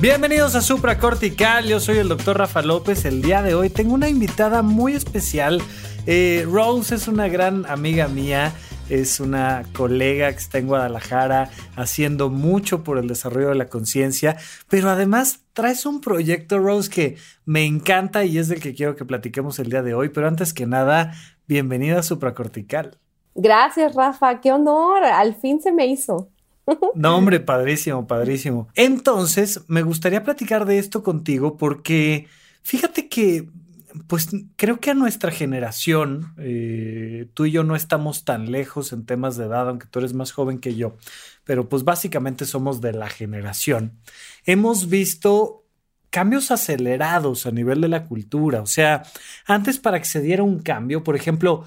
Bienvenidos a Supracortical, yo soy el doctor Rafa López. El día de hoy tengo una invitada muy especial. Eh, Rose es una gran amiga mía es una colega que está en Guadalajara haciendo mucho por el desarrollo de la conciencia, pero además traes un proyecto, Rose, que me encanta y es del que quiero que platiquemos el día de hoy, pero antes que nada, bienvenida a Supracortical. Gracias, Rafa, qué honor, al fin se me hizo. No, hombre, padrísimo, padrísimo. Entonces, me gustaría platicar de esto contigo porque fíjate que pues creo que a nuestra generación, eh, tú y yo no estamos tan lejos en temas de edad, aunque tú eres más joven que yo, pero pues básicamente somos de la generación. Hemos visto cambios acelerados a nivel de la cultura. O sea, antes para que se diera un cambio, por ejemplo,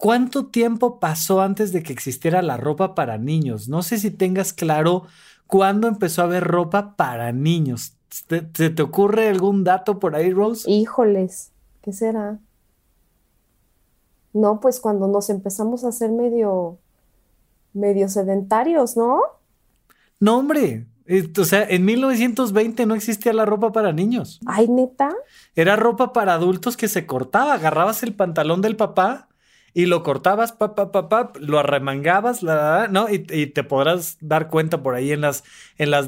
¿cuánto tiempo pasó antes de que existiera la ropa para niños? No sé si tengas claro cuándo empezó a haber ropa para niños. ¿Se te ocurre algún dato por ahí, Rose? Híjoles, ¿qué será? No, pues cuando nos empezamos a hacer medio, medio sedentarios, ¿no? No, hombre. O sea, en 1920 no existía la ropa para niños. Ay, neta. Era ropa para adultos que se cortaba. Agarrabas el pantalón del papá y lo cortabas, pa, pa, pa, lo arremangabas, la, ¿no? Y, te podrás dar cuenta por ahí en las,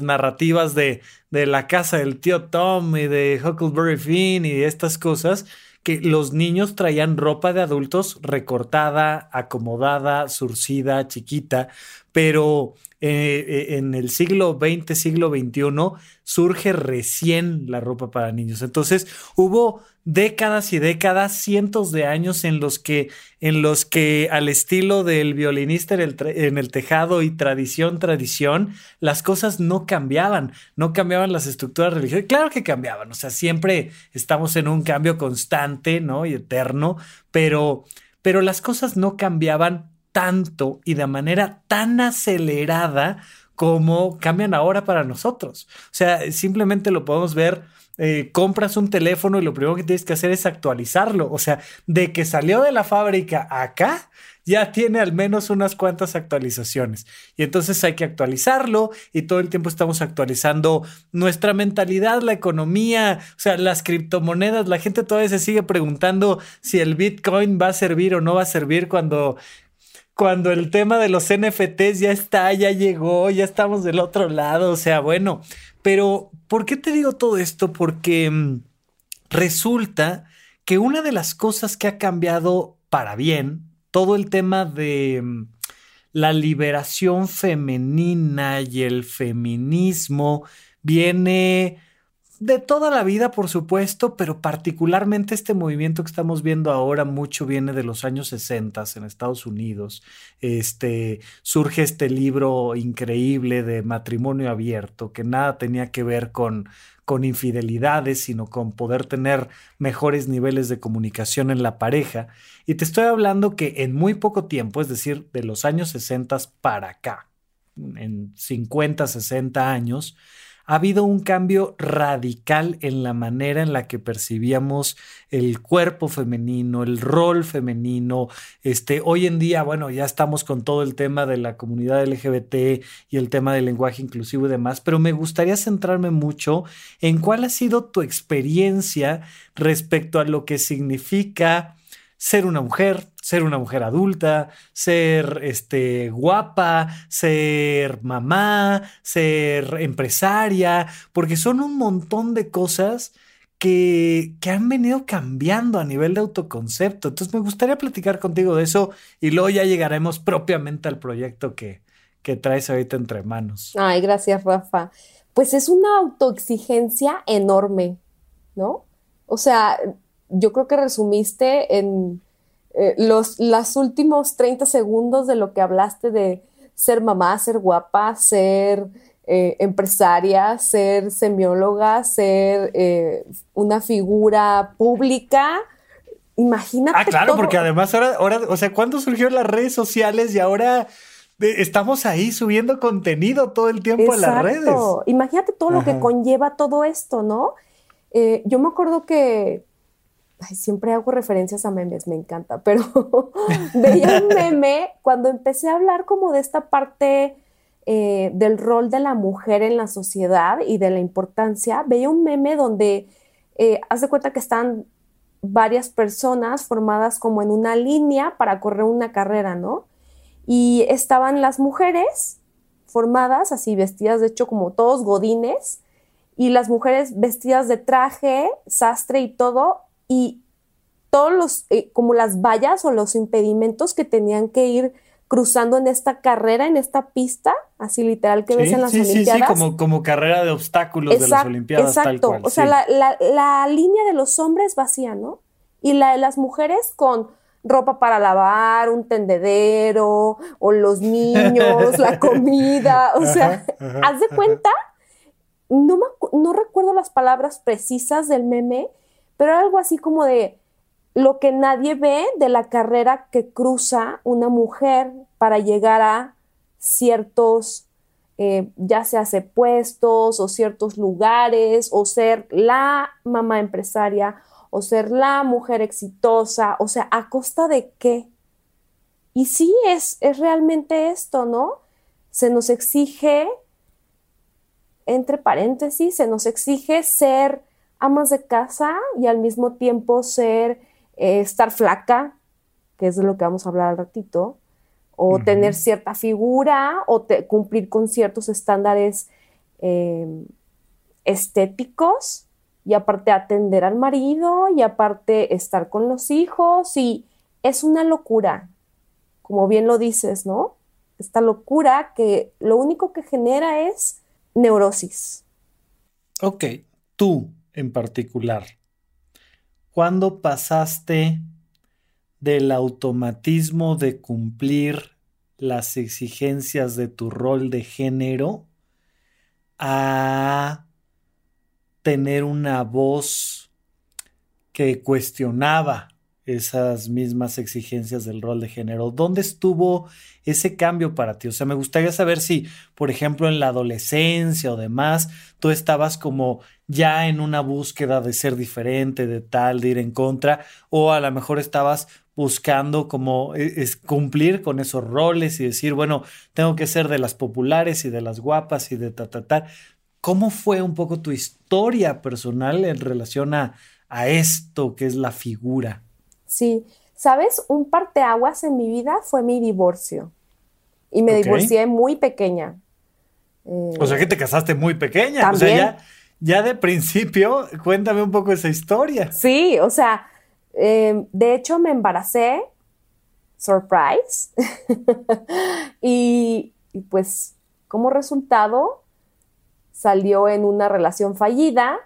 narrativas de la casa del tío Tom y de Huckleberry Finn y estas cosas, que los niños traían ropa de adultos recortada, acomodada, surcida, chiquita, pero eh, eh, en el siglo XX, siglo XXI, surge recién la ropa para niños. Entonces hubo décadas y décadas, cientos de años en los que, en los que al estilo del violinista en el, en el tejado y tradición, tradición, las cosas no cambiaban, no cambiaban las estructuras religiosas. Claro que cambiaban, o sea, siempre estamos en un cambio constante, ¿no? Y eterno, pero, pero las cosas no cambiaban tanto y de manera tan acelerada como cambian ahora para nosotros. O sea, simplemente lo podemos ver. Eh, compras un teléfono y lo primero que tienes que hacer es actualizarlo. O sea, de que salió de la fábrica acá, ya tiene al menos unas cuantas actualizaciones. Y entonces hay que actualizarlo y todo el tiempo estamos actualizando nuestra mentalidad, la economía, o sea, las criptomonedas. La gente todavía se sigue preguntando si el Bitcoin va a servir o no va a servir cuando cuando el tema de los NFTs ya está, ya llegó, ya estamos del otro lado, o sea, bueno, pero ¿por qué te digo todo esto? Porque mm, resulta que una de las cosas que ha cambiado para bien, todo el tema de mm, la liberación femenina y el feminismo viene de toda la vida, por supuesto, pero particularmente este movimiento que estamos viendo ahora mucho viene de los años 60 en Estados Unidos. Este surge este libro increíble de matrimonio abierto que nada tenía que ver con con infidelidades, sino con poder tener mejores niveles de comunicación en la pareja. Y te estoy hablando que en muy poco tiempo, es decir, de los años 60 para acá, en 50, 60 años, ha habido un cambio radical en la manera en la que percibíamos el cuerpo femenino, el rol femenino. Este, hoy en día, bueno, ya estamos con todo el tema de la comunidad LGBT y el tema del lenguaje inclusivo y demás, pero me gustaría centrarme mucho en cuál ha sido tu experiencia respecto a lo que significa ser una mujer, ser una mujer adulta, ser este, guapa, ser mamá, ser empresaria, porque son un montón de cosas que, que, han venido cambiando a nivel de autoconcepto. Entonces me gustaría platicar contigo de eso y luego ya llegaremos propiamente al proyecto que, que traes ahorita entre manos. Ay, gracias, Rafa. Pues es una autoexigencia enorme, ¿no? O sea, yo creo que resumiste en eh, los los últimos 30 segundos de lo que hablaste de ser mamá, ser guapa, ser eh, empresaria, ser semióloga, ser eh, una figura pública. Imagínate. Ah, claro, porque además ahora, ahora, o sea, ¿cuándo surgieron las redes sociales y ahora estamos ahí subiendo contenido todo el tiempo a las redes? Imagínate todo lo que conlleva todo esto, ¿no? Eh, yo me acuerdo que siempre hago referencias a memes, me encanta, pero veía un meme cuando empecé a hablar como de esta parte eh, del rol de la mujer en la sociedad y de la importancia, veía un meme donde eh, haz de cuenta que están varias personas formadas como en una línea para correr una carrera, ¿no? Y estaban las mujeres formadas así vestidas, de hecho como todos godines, y las mujeres vestidas de traje, sastre y todo, y todos los, eh, como las vallas o los impedimentos que tenían que ir cruzando en esta carrera, en esta pista, así literal que ves en las Olimpiadas. Sí, sí, como, como carrera de obstáculos de las Olimpiadas. Exacto, o sea, la, la, la, línea de los hombres vacía, ¿no? Y la de las mujeres con ropa para lavar, un tendedero, o los niños, la comida, o sea, haz de cuenta, no, me, no recuerdo las palabras precisas del meme, pero algo así como de lo que nadie ve de la carrera que cruza una mujer para llegar a ciertos, eh, ya sea puestos o ciertos lugares, o ser la mamá empresaria, o ser la mujer exitosa, o sea, ¿a costa de qué? Y sí, es, es realmente esto, ¿no? Se nos exige, entre paréntesis, se nos exige ser amas de casa y al mismo tiempo ser eh, estar flaca, que es de lo que vamos a hablar al ratito, o tener cierta figura, o cumplir con ciertos estándares em, estéticos, y aparte atender al marido, y aparte estar con los hijos, y es una locura, como bien lo dices, ¿no? Esta locura que lo único que genera es neurosis. Ok, tú en particular, ¿Cuándo pasaste del automatismo de cumplir las exigencias de tu rol de género a tener una voz que cuestionaba esas mismas exigencias del rol de género. ¿Dónde estuvo ese cambio para ti? O sea, me gustaría saber si, por ejemplo, en la adolescencia o demás, tú estabas como ya en una búsqueda de ser diferente, de tal, de ir en contra, o a lo mejor estabas buscando como e, es cumplir con esos roles y decir, bueno, tengo que ser de las populares y de las guapas y de ta, ta, ta. ¿Cómo fue un poco tu historia personal en relación a, a esto que es la figura? Sí, sabes, un parteaguas en mi vida fue mi divorcio. Y me divorcié muy pequeña. o sea que te casaste muy pequeña. O sea, ya, de principio, cuéntame un poco esa historia. Sí, o sea, em, de hecho me embaracé, surprise, y, y, pues como resultado salió en una relación fallida,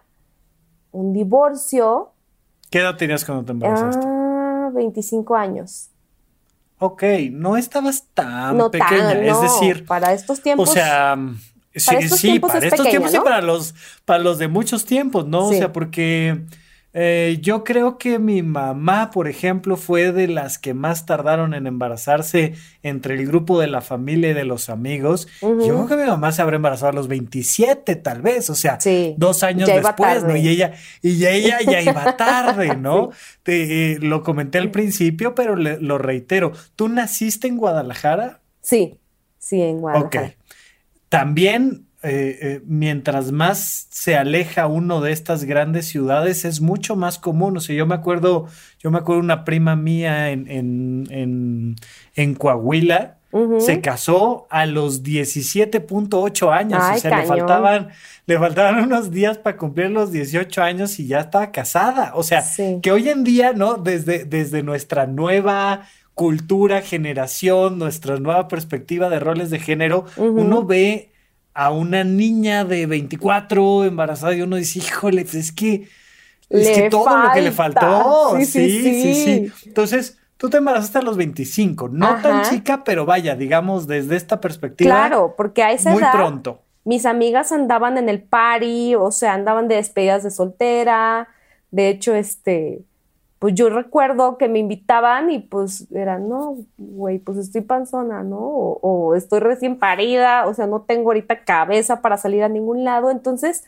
un divorcio. ¿Qué edad tenías cuando te embarazaste? Ah, 25 años. Ok, no estabas tan pequeña, es decir, para estos tiempos. O sea, sí, sí, para estos tiempos y para los, para los de muchos tiempos, ¿no? O sea, porque eh, yo creo que mi mamá, por ejemplo, fue de las que más tardaron en embarazarse entre el grupo de la familia y de los amigos. Yo creo que mi mamá se habrá embarazado a los 27, tal vez, o sea, dos años después, ¿no? Y ella, y ella ya iba tarde, ¿no? Te, eh, lo comenté al principio, pero lo reitero. ¿Tú naciste en Guadalajara? Sí, sí, en Guadalajara. Ok. También eh, eh, mientras más se aleja uno de estas grandes ciudades, es mucho más común. O sea, yo me acuerdo, yo me acuerdo una prima mía en, en, en, Coahuila, se casó a los 17.8 años. o sea, le faltaban, le faltaban unos días para cumplir los 18 años y ya estaba casada. O sea, que hoy en día, ¿no? Desde, desde nuestra nueva cultura, generación, nuestra nueva perspectiva de roles de género, uno ve a una niña de 24 embarazada y uno dice, híjole, es que es que todo lo que le faltó. Sí sí, sí sí, Entonces, tú te embarazaste a los 25, no tan chica, pero vaya, digamos, desde esta perspectiva. Claro, porque a esa muy pronto. mis amigas andaban en el party, o sea, andaban de despedidas de soltera. De hecho, este, pues yo recuerdo que me invitaban y pues era, no, güey, pues estoy panzona, ¿no? O, estoy recién parida, o sea, no tengo ahorita cabeza para salir a ningún lado. Entonces,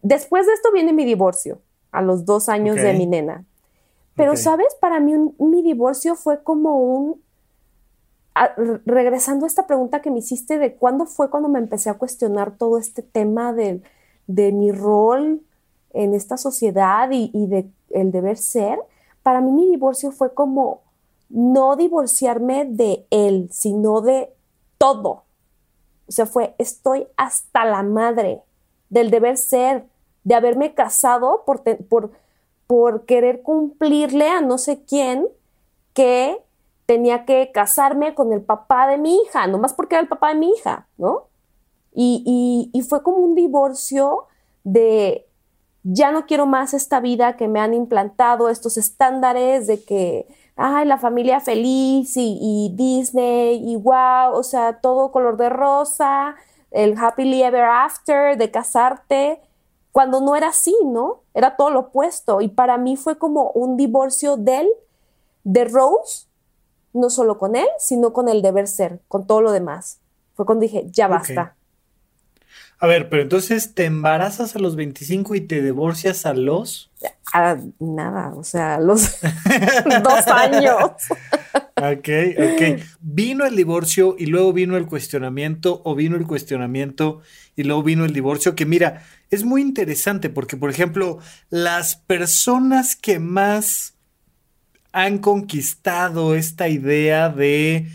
después de esto viene mi divorcio, a los dos años de mi nena. Pero, ¿sabes? Para mí mi divorcio fue como un... regresando a esta pregunta que me hiciste de cuándo fue cuando me empecé a cuestionar todo este tema de, de mi rol en esta sociedad y, y de el deber ser, para mí mi divorcio fue como no divorciarme de él, sino de todo. O sea, fue, estoy hasta la madre del deber ser, de haberme casado por, querer cumplirle a no sé quién que tenía que casarme con el papá de mi hija, nomás porque era el papá de mi hija, ¿no? Y fue como un divorcio de ya no quiero más esta vida que me han implantado, estos estándares de que, ay, la familia feliz y, Disney y wow, o sea, todo color de rosa, el happily ever after de casarte, cuando no era así, ¿no? Era todo lo opuesto. Y para mí fue como un divorcio de de Rose, no solo con él, sino con el deber ser, con todo lo demás. Fue cuando dije, ya basta. A ver, pero entonces te embarazas a los 25 y te divorcias a los... A nada, o sea, a los dos años. ok, ok. Vino el divorcio y luego vino el cuestionamiento o vino el cuestionamiento y luego vino el divorcio, que mira, es muy interesante porque, por ejemplo, las personas que más han conquistado esta idea de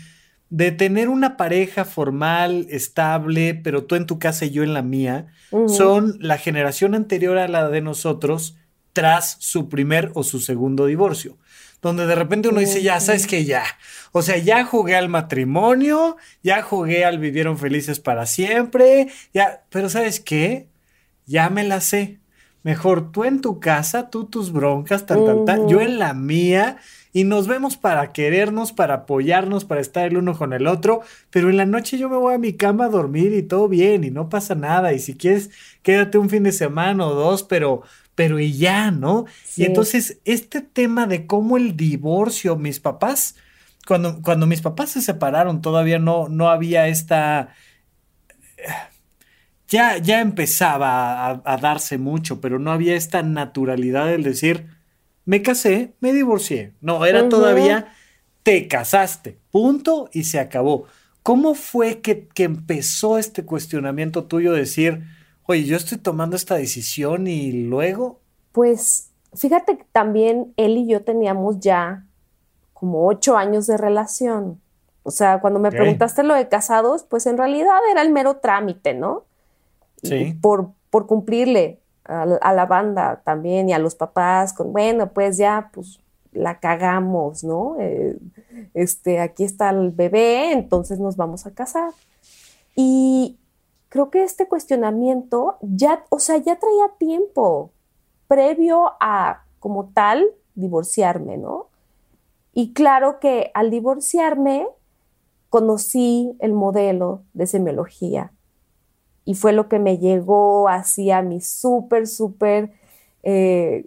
de tener una pareja formal, estable, pero tú en tu casa y yo en la mía, son la generación anterior a la de nosotros tras su primer o su segundo divorcio. Donde de repente uno dice, ya, sabes que ya. O sea, ya jugué al matrimonio, ya jugué al vivieron felices para siempre, ya, pero ¿sabes qué? Ya me la sé. Mejor tú en tu casa, tú tus broncas, tal, tal, tal, yo en la mía y nos vemos para querernos, para apoyarnos, para estar el uno con el otro, pero en la noche yo me voy a mi cama a dormir y todo bien y no pasa nada y si quieres quédate un fin de semana o dos, pero pero y ya, ¿no? Y entonces este tema de cómo el divorcio, mis papás, cuando, cuando mis papás se separaron todavía no, no había esta... Ya, ya empezaba a, a darse mucho, pero no había esta naturalidad del decir, me casé, me divorcié. No, era todavía te casaste, punto y se acabó. ¿Cómo fue que, que, empezó este cuestionamiento tuyo de decir, oye, yo estoy tomando esta decisión y luego? Pues fíjate que también él y yo teníamos ya como ocho años de relación. O sea, cuando me preguntaste lo de casados, pues en realidad era el mero trámite, ¿no? Sí. por, por cumplirle a, la banda también y a los papás con, bueno, pues ya, pues la cagamos, ¿no? Eh, este, aquí está el bebé, entonces nos vamos a casar. Y creo que este cuestionamiento ya, o sea, ya traía tiempo previo a, como tal, divorciarme, ¿no? Y claro que al divorciarme, conocí el modelo de semiología y fue lo que me llegó así a mis súper, súper eh,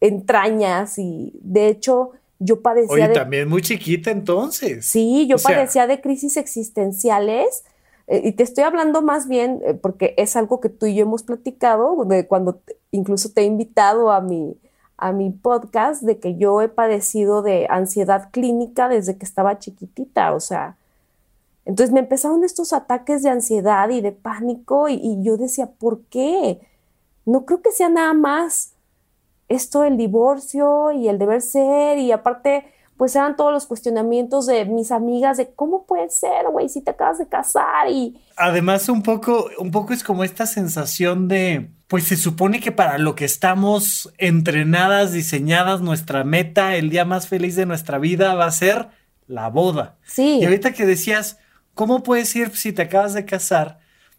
entrañas y de hecho yo padecía... Oye, también muy chiquita entonces. Sí, yo padecía de crisis existenciales eh, y te estoy hablando más bien eh, porque es algo que tú y yo hemos platicado, de cuando incluso te he invitado a mi, a mi podcast, de que yo he padecido de ansiedad clínica desde que estaba chiquitita, o sea, entonces me empezaron estos ataques de ansiedad y de pánico y, yo decía, ¿por qué? No creo que sea nada más esto del divorcio y el deber ser y aparte pues eran todos los cuestionamientos de mis amigas de cómo puede ser, güey, si te acabas de casar y... Además un poco, un poco es como esta sensación de, pues se supone que para lo que estamos entrenadas, diseñadas, nuestra meta, el día más feliz de nuestra vida va a ser la boda. Sí. Y ahorita que decías, ¿Cómo puedes ir si te acabas de casar?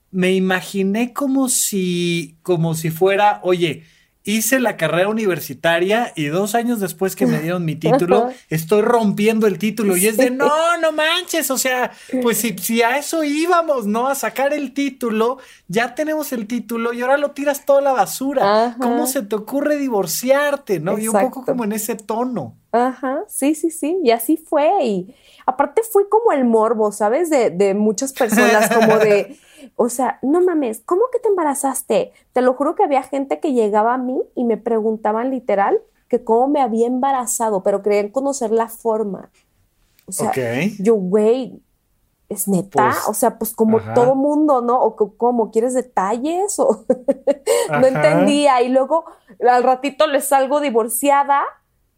Me imaginé como si, como si fuera, oye, hice la carrera universitaria y dos años después que me dieron mi título, estoy rompiendo el título y es de no, no manches, o sea, pues si, si, a eso íbamos, ¿no? A sacar el título, ya tenemos el título y ahora lo tiras toda la basura. ¿Cómo se te ocurre divorciarte, no? Y un poco como en ese tono. Ajá, sí, sí, sí, y así fue. Y aparte fui como el morbo, ¿sabes? De, de muchas personas, como de... O sea, no mames, ¿cómo que te embarazaste? Te lo juro que había gente que llegaba a mí y me preguntaban literal que cómo me había embarazado, pero querían conocer la forma. O sea, yo, güey, es neta, pues, o sea, pues como todo mundo, ¿no? O como, ¿quieres detalles? O no entendía. Y luego al ratito le salgo divorciada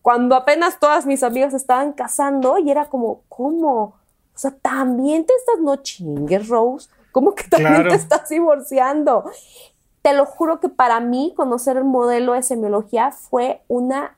cuando apenas todas mis amigas estaban casando y era como, ¿cómo? O sea, también te estás no chingues, Rose. ¿Cómo que también te estás divorciando? Te lo juro que para mí conocer el modelo de semiología fue una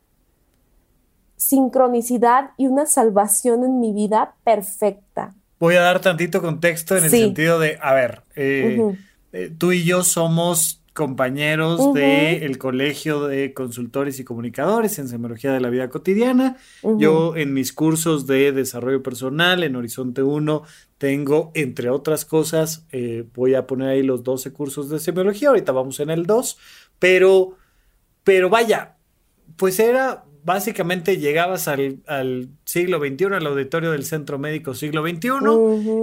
sincronicidad y una salvación en mi vida perfecta. Voy a dar tantito contexto en el sentido de, a ver, eh, eh, tú y yo somos compañeros del Colegio de Consultores y Comunicadores en Semiología de la Vida Cotidiana. Yo en mis cursos de desarrollo personal en Horizonte 1 tengo, entre otras cosas, eh, voy a poner ahí los 12 cursos de semiología, ahorita vamos en el 2, pero, pero vaya, pues era básicamente llegabas al, siglo XXI, al auditorio del Centro Médico Siglo XXI,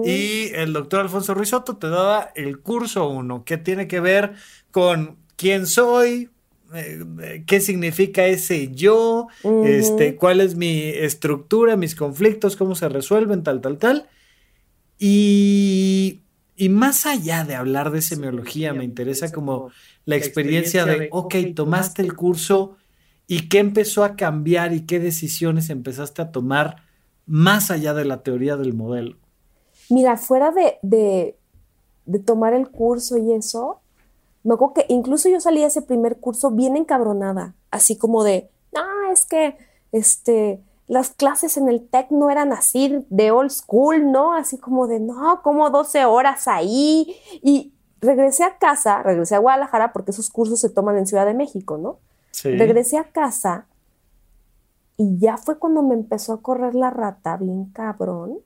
y el doctor Alfonso Ruizotto te daba el curso 1, que tiene que ver con quién soy, eh, qué significa ese yo, este, cuál es mi estructura, mis conflictos, cómo se resuelven, tal, tal, tal. Y, y más allá de hablar de semiología, me interesa como la experiencia de, ok, tomaste el curso y qué empezó a cambiar y qué decisiones empezaste a tomar más allá de la teoría del modelo. Mira, fuera de, de, de tomar el curso y eso, me acuerdo que incluso yo salí de ese primer curso bien encabronada, así como de, ah, es que, este, las clases en el TEC no eran así de old school, ¿no? Así como de, no, como 12 horas ahí. Y regresé a casa, regresé a Guadalajara porque esos cursos se toman en Ciudad de México, ¿no? Sí. Regresé a casa y ya fue cuando me empezó a correr la rata, bien cabrón.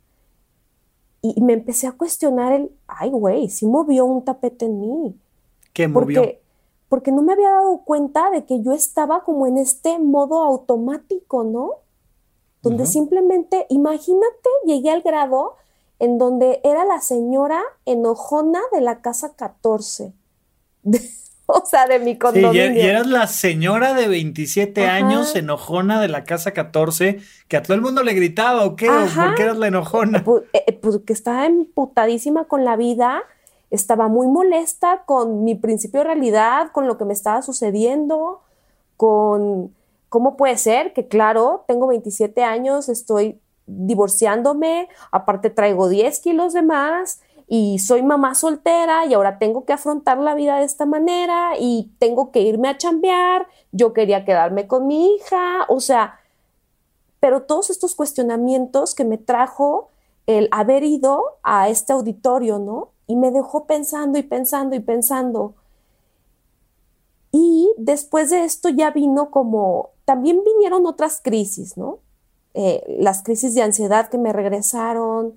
Y me empecé a cuestionar el, ay, güey, sí movió un tapete en mí. ¿Qué movió? Porque, porque no me había dado cuenta de que yo estaba como en este modo automático, ¿no? Donde simplemente, imagínate, llegué al grado en donde era la señora enojona de la casa 14. o sea, de mi condominio. Sí, y eras la señora de 27 años enojona de la casa 14, que a todo el mundo le gritaba, ¿o qué? ¿Por qué eras la enojona? Pues, eh, pues que estaba emputadísima con la vida, estaba muy molesta con mi principio de realidad, con lo que me estaba sucediendo, con cómo puede ser que, claro, tengo 27 años, estoy divorciándome, aparte traigo 10 kilos de más y soy mamá soltera y ahora tengo que afrontar la vida de esta manera y tengo que irme a chambear, yo quería quedarme con mi hija, o sea, pero todos estos cuestionamientos que me trajo el haber ido a este auditorio, ¿no? Y me dejó pensando y pensando y pensando. Y después de esto ya vino como, también vinieron otras crisis, ¿no? Eh, las crisis de ansiedad que me regresaron.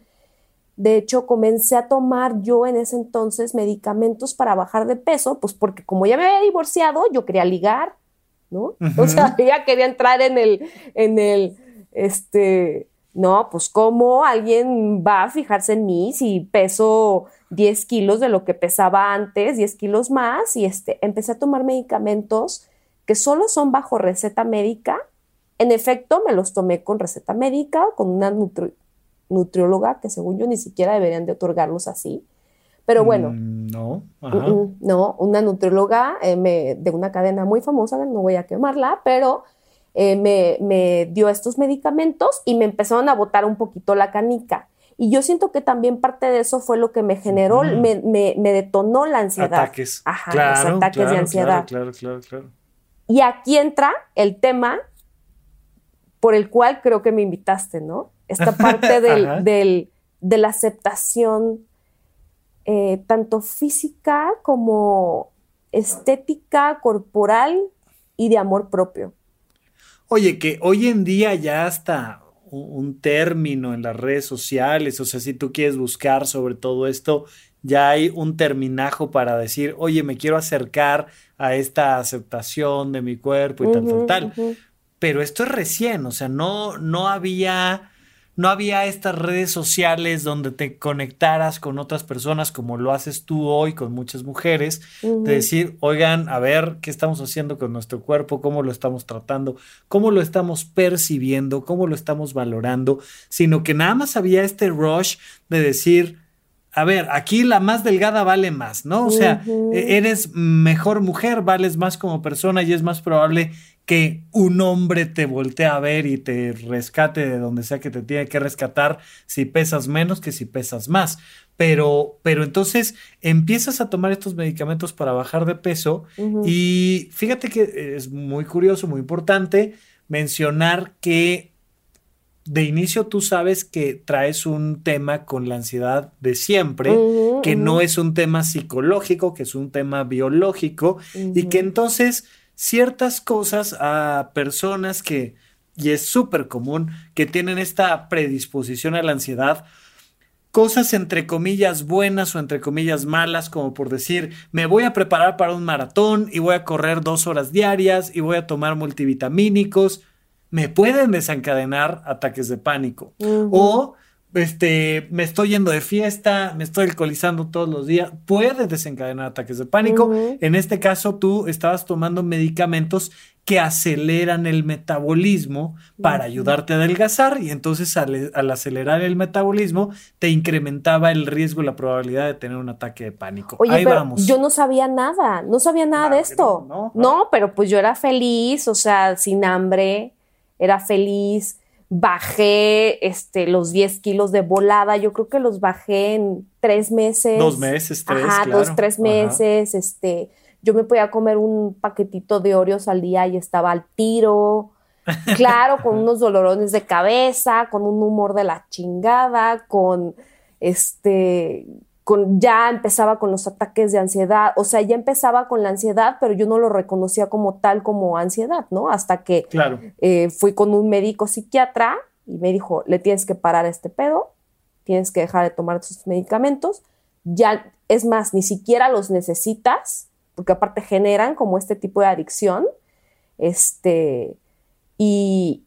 De hecho, comencé a tomar yo en ese entonces medicamentos para bajar de peso, pues porque como ya me había divorciado, yo quería ligar, ¿no? O sea, ya quería entrar en el, en el, este, no, pues cómo alguien va a fijarse en mí si peso 10 kilos de lo que pesaba antes, 10 kilos más, y este, empecé a tomar medicamentos que solo son bajo receta médica. En efecto, me los tomé con receta médica, con una nutrióloga, que según yo ni siquiera deberían de otorgarlos así. Pero bueno. Mm, no, no, una nutrióloga eh, de una cadena muy famosa, no voy a quemarla, pero eh, me, me, dio estos medicamentos y me empezaron a botar un poquito la canica. Y yo siento que también parte de eso fue lo que me generó, me, me, me, detonó la ansiedad. Ataques. Ajá, los ataques de ansiedad. Claro, claro, claro, Y aquí entra el tema por el cual creo que me invitaste, ¿no? Esta parte del, del, de la aceptación eh, tanto física como estética, corporal y de amor propio. Oye, que hoy en día ya está un término en las redes sociales, o sea, si tú quieres buscar sobre todo esto, ya hay un terminajo para decir, oye, me quiero acercar a esta aceptación de mi cuerpo y tal, tal, tal. Pero esto es recién, o sea, no, no había no había estas redes sociales donde te conectaras con otras personas como lo haces tú hoy con muchas mujeres, de decir, oigan, a ver qué estamos haciendo con nuestro cuerpo, cómo lo estamos tratando, cómo lo estamos percibiendo, cómo lo estamos valorando, sino que nada más había este rush de decir, a ver, aquí la más delgada vale más, ¿no? O sea, e-, eres mejor mujer, vales más como persona y es más probable que un hombre te voltee a ver y te rescate de donde sea que te tiene que rescatar si pesas menos que si pesas más. Pero, pero entonces empiezas a tomar estos medicamentos para bajar de peso y fíjate que es muy curioso, muy importante mencionar que de inicio tú sabes que traes un tema con la ansiedad de siempre, que no es un tema psicológico, que es un tema biológico y que entonces ciertas cosas a personas que, y es súper común, que tienen esta predisposición a la ansiedad, cosas entre comillas buenas o entre comillas malas, como por decir, me voy a preparar para un maratón y voy a correr dos horas diarias y voy a tomar multivitamínicos, me pueden desencadenar ataques de pánico. O este, me estoy yendo de fiesta, me estoy alcoholizando todos los días, puede desencadenar ataques de pánico. En este caso, tú estabas tomando medicamentos que aceleran el metabolismo para ayudarte a adelgazar y entonces al, acelerar el metabolismo te incrementaba el riesgo y la probabilidad de tener un ataque de pánico. Oye, Ahí vamos. yo no sabía nada, no sabía nada de esto. no, pero pues yo era feliz, o sea, sin hambre, era feliz bajé este, los 10 kilos de volada. Yo creo que los bajé en tres meses. Dos meses, tres. Ajá, dos, tres meses. Este, yo me podía comer un paquetito de Oreos al día y estaba al tiro. Claro, con unos dolorones de cabeza, con un humor de la chingada, con este ya empezaba con los ataques de ansiedad, o sea, ya empezaba con la ansiedad, pero yo no lo reconocía como tal como ansiedad, ¿no? Hasta que eh, fui con un médico psiquiatra y me dijo, le tienes que parar este pedo, tienes que dejar de tomar tus medicamentos, ya, es más, ni siquiera los necesitas, porque aparte generan como este tipo de adicción, este, y,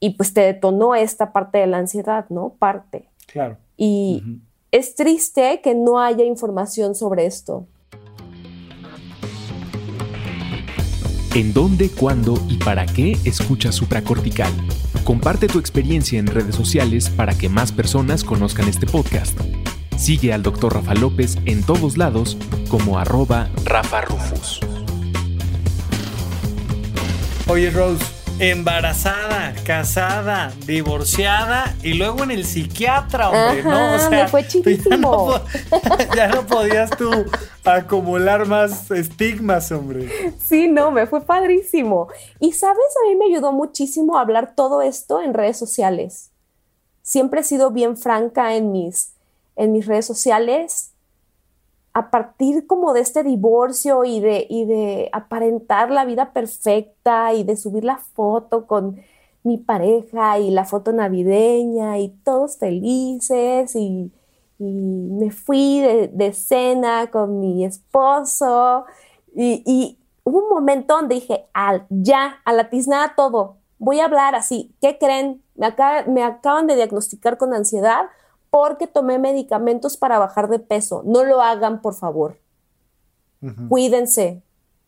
y pues te detonó esta parte de la ansiedad, ¿no? Parte. Claro. Y, es triste que no haya información sobre esto. ¿En dónde, cuándo y para qué escucha supracortical? Comparte tu experiencia en redes sociales para que más personas conozcan este podcast. Sigue al Dr. Rafa López en todos lados como arroba Rafa Rufus. Oye Rose, embarazada, casada, divorciada y luego en el psiquiatra, hombre, ¿no? O sea, fue chiquísimo. Ya, no, podías tú acumular más estigmas, hombre. Sí, no, me fue padrísimo. Y sabes, a mí me ayudó muchísimo hablar todo esto en redes sociales. Siempre he sido bien franca en mis, en mis redes sociales a partir como de este divorcio y de, y de aparentar la vida perfecta y de subir la foto con mi pareja y la foto navideña y todos felices y, me fui de, cena con mi esposo y, hubo un momento donde dije, al, ya, a la tiznada todo, voy a hablar así, ¿qué creen? Me, me acaban de diagnosticar con ansiedad, porque tomé medicamentos para bajar de peso. No lo hagan, por favor. Cuídense.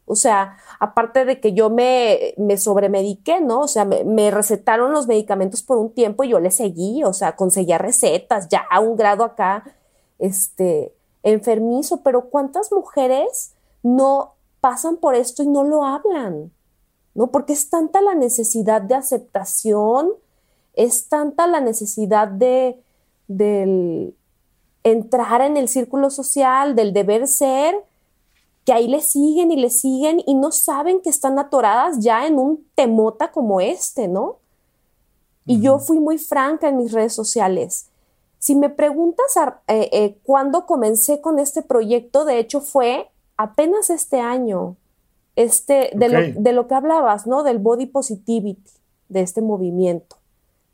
O sea, aparte de que yo me, me sobremediqué, ¿no? O sea, me, recetaron los medicamentos por un tiempo y yo le seguí, o sea, conseguía recetas, ya a un grado acá, este, enfermizo, pero ¿cuántas mujeres no pasan por esto y no lo hablan? ¿No? Porque es tanta la necesidad de aceptación, es tanta la necesidad de, del entrar en el círculo social, del deber ser, que ahí le siguen y le siguen y no saben que están atoradas ya en un temota como este, ¿no? Y yo fui muy franca en mis redes sociales. Si me preguntas eh, eh, cuándo comencé con este proyecto, de hecho fue apenas este año. este, de, lo, de lo que hablabas, ¿no? Del body positivity, de este movimiento.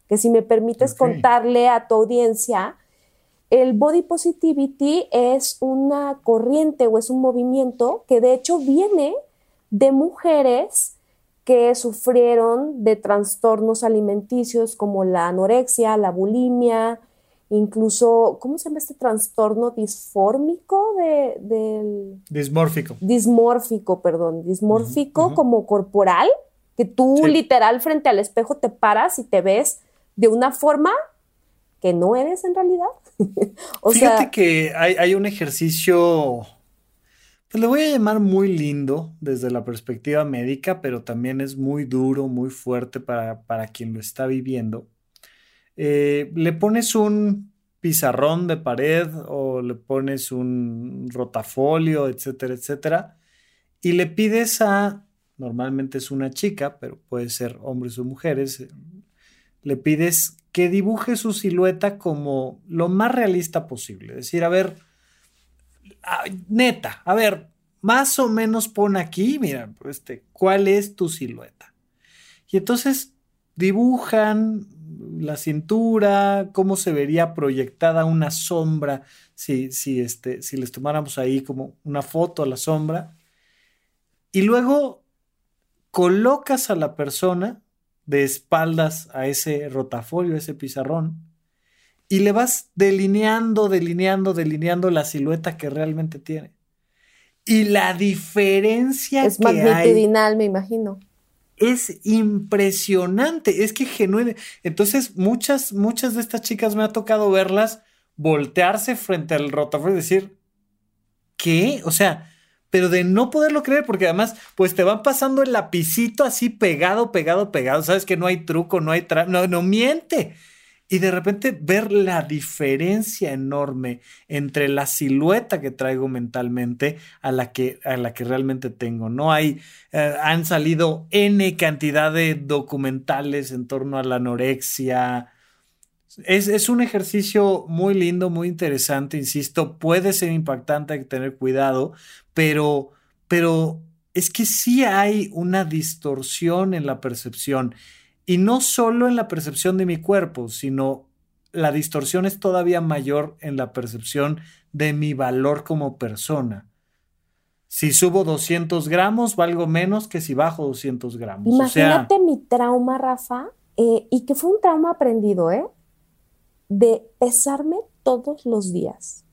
Que si me permites contarle a tu audiencia, el body positivity es una corriente o es un movimiento que de hecho viene de mujeres que sufrieron de trastornos alimenticios como la anorexia, la bulimia, incluso, ¿cómo se llama este trastorno disfórmico de, del... Dismórfico. Dismórfico, perdón, dismórfico como corporal, que tú literal frente al espejo te paras y te ves de una forma que no eres en realidad. o Fíjate que hay, hay un ejercicio pues le voy a llamar muy lindo desde la perspectiva médica, pero también es muy duro, muy fuerte para, para quien lo está viviendo. Eh, le pones un pizarrón de pared o le pones un rotafolio, etcétera, etcétera, y le pides a, normalmente es una chica, pero puede ser hombres o mujeres, le pides que dibuje su silueta como lo más realista posible. Decir, a ver, neta, a ver, más o menos pon aquí, mira, este, ¿cuál es tu silueta? Y entonces dibujan la cintura, cómo se vería proyectada una sombra, si, si, este, si les tomáramos ahí como una foto a la sombra. Y luego colocas a la persona de espaldas a ese rotafolio, a ese pizarrón, y le vas delineando, delineando, delineando la silueta que realmente tiene. Y la diferencia es magnitudinal, me imagino. Es impresionante, es que genuino. Entonces, muchas, muchas de estas chicas me ha tocado verlas voltearse frente al rotafolio y decir, ¿qué? O sea, pero de no poderlo creer, porque además, pues te van pasando el lapicito así pegado, pegado, pegado. Sabes que no hay truco, no hay tra no, no miente y de repente ver la diferencia enorme entre la silueta que traigo mentalmente a la que, a la que realmente tengo. No hay, eh, han salido N cantidad de documentales en torno a la anorexia. Es, es, un ejercicio muy lindo, muy interesante, insisto, puede ser impactante, hay que tener cuidado, pero, pero es que sí hay una distorsión en la percepción y no solo en la percepción de mi cuerpo, sino la distorsión es todavía mayor en la percepción de mi valor como persona. Si subo 200 gramos, valgo menos que si bajo 200 gramos. Imagínate mi trauma, Rafa, eh, y que fue un trauma aprendido, ¿eh? De pesarme todos los días.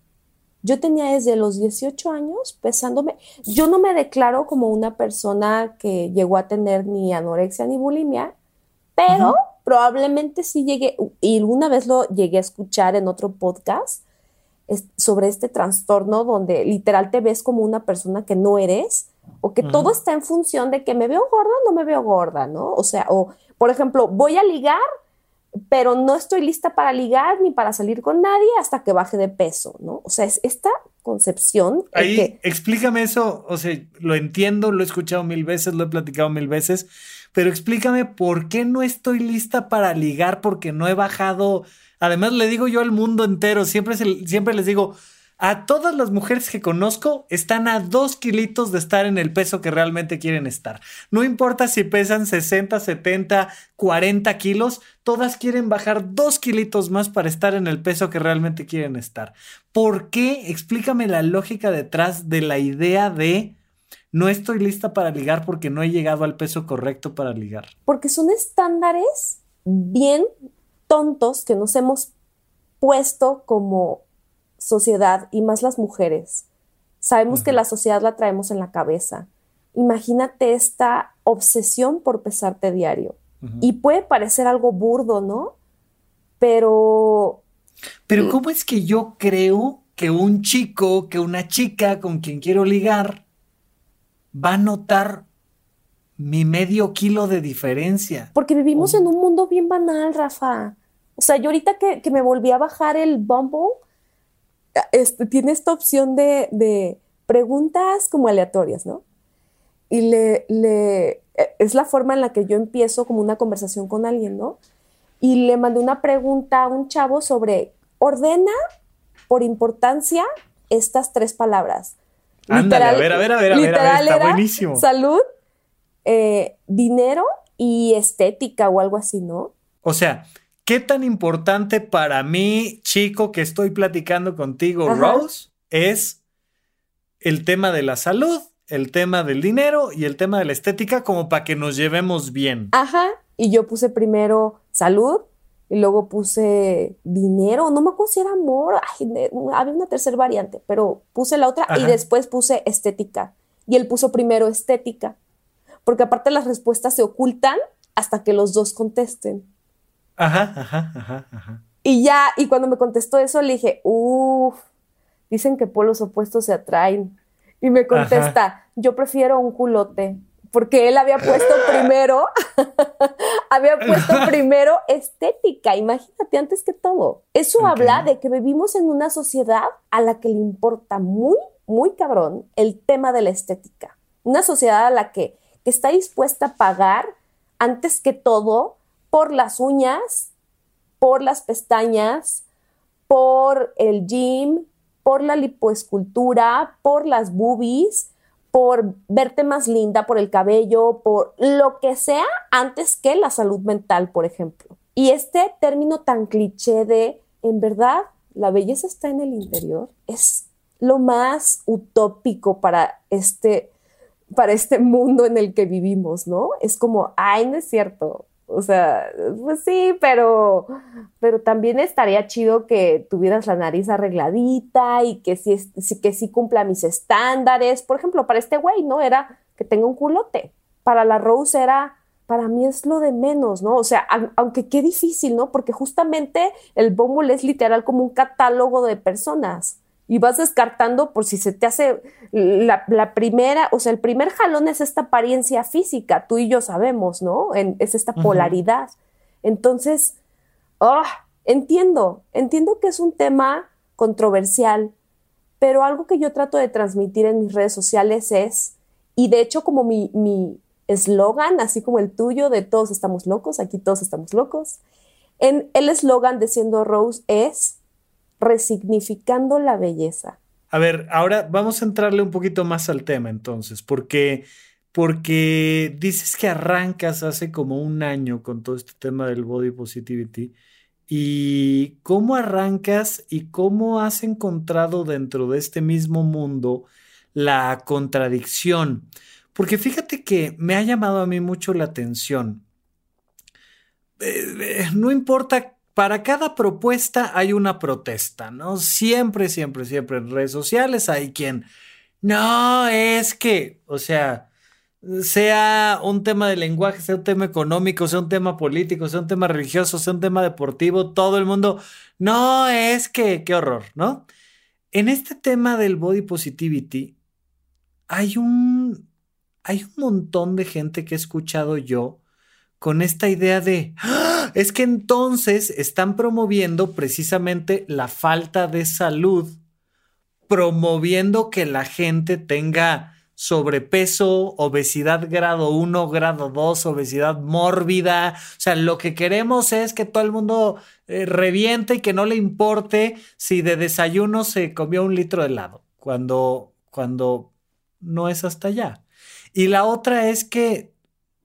Yo tenía desde los 18 años pesándome. Yo no me declaro como una persona que llegó a tener ni anorexia ni bulimia, pero probablemente sí llegué, y alguna vez lo llegué a escuchar en otro podcast sobre este trastorno donde literal te ves como una persona que no eres o que todo está en función de que me veo gorda o no me veo gorda, ¿no? O sea, o por ejemplo, voy a ligar, pero no estoy lista para ligar ni para salir con nadie hasta que baje de peso, ¿no? O sea, es esta concepción. Ahí, explícame eso, o sea, lo entiendo, lo he escuchado mil veces, lo he platicado mil veces, pero explícame por qué no estoy lista para ligar porque no he bajado. Además, le digo yo al mundo entero, siempre, siempre les digo, a todas las mujeres que conozco están a dos kilitos de estar en el peso que realmente quieren estar. No importa si pesan 60, 70, 40 kilos, todas quieren bajar dos kilitos más para estar en el peso que realmente quieren estar. ¿Por qué? Explícame la lógica detrás de la idea de no estoy lista para ligar porque no he llegado al peso correcto para ligar. Porque son estándares bien tontos que nos hemos puesto como sociedad y más las mujeres. Sabemos que la sociedad la traemos en la cabeza. Imagínate esta obsesión por pesarte diario. Y puede parecer algo burdo, ¿no? Pero... Pero ¿cómo es que yo creo que un chico, que una chica con quien quiero ligar, va a notar mi medio kilo de diferencia. Porque vivimos en un mundo bien banal, Rafa. O sea, yo ahorita que, me volví a bajar el Bumble, este, tiene esta opción de, preguntas como aleatorias, ¿no? Y le, le, es la forma en la que yo empiezo como una conversación con alguien, ¿no? Y le mandé una pregunta a un chavo sobre, ordena por importancia estas tres palabras Ándale, a ver, a ver, a ver, a ver, está buenísimo. Salud, eh, dinero y estética o algo así, ¿no? O sea, ¿qué tan importante para mí, chico, que estoy platicando contigo, Rose, es el tema de la salud, el tema del dinero y el tema de la estética como para que nos llevemos bien? Ajá, y yo puse primero salud y luego puse dinero, no me acuerdo si era amor, había una tercera variante, pero puse la otra y después puse estética. Y él puso primero estética, porque aparte las respuestas se ocultan hasta que los dos contesten. Ajá, ajá, ajá, ajá. Y ya, y cuando me contestó eso, le dije, uff, dicen que polos opuestos se atraen. Y me contesta, yo prefiero un culote porque él había puesto primero, había puesto primero estética, imagínate, antes que todo. Eso habla de que vivimos en una sociedad a la que le importa muy, muy cabrón el tema de la estética. Una sociedad a la que, que está dispuesta a pagar antes que todo por las uñas, por las pestañas, por el gym, por la lipoescultura, por las boobies, por verte más linda, por el cabello, por lo que sea, antes que la salud mental, por ejemplo. Y este término tan cliché de, en verdad, la belleza está en el interior, es lo más utópico para este, para este mundo en el que vivimos, ¿no? Es como, ay, no es cierto, o sea, pues sí, pero, pero también estaría chido que tuvieras la nariz arregladita y que sí, que sí cumpla mis estándares. Por ejemplo, para este güey, ¿no? Era que tenga un culote. Para la Rose era, para mí es lo de menos, ¿no? O sea, aunque qué difícil, ¿no? Porque justamente el Bumble es literal como un catálogo de personas y vas descartando por si se te hace la, primera, o sea, el primer jalón es esta apariencia física, tú y yo sabemos, ¿no? es esta polaridad. Entonces, oh, entiendo, entiendo que es un tema controversial, pero algo que yo trato de transmitir en mis redes sociales es, y de hecho como mi eslogan, así como el tuyo de todos estamos locos, aquí todos estamos locos, en el eslogan de Siendo Rose es resignificando la belleza. A ver, ahora vamos a entrarle un poquito más al tema entonces, porque porque dices que arrancas hace como un año con todo este tema del body positivity y cómo arrancas y cómo has encontrado dentro de este mismo mundo la contradicción. Porque fíjate que me ha llamado a mí mucho la atención. Eh, eh, no importa para cada propuesta hay una protesta, ¿no? Siempre, siempre, siempre en redes sociales hay quien, no, es que, o sea, sea un tema de lenguaje, sea un tema económico, sea un tema político, sea un tema religioso, sea un tema deportivo, todo el mundo, no, es que, qué horror, ¿no? En este tema del body positivity, hay un, hay un montón de gente que he escuchado yo con esta idea de, ¡Ah! Es que entonces están promoviendo precisamente la falta de salud, promoviendo que la gente tenga sobrepeso, obesidad grado 1, grado 2, obesidad mórbida. O sea, lo que queremos es que todo el mundo eh, reviente y que no le importe si de desayuno se comió un litro de helado, cuando, cuando no es hasta allá. Y la otra es que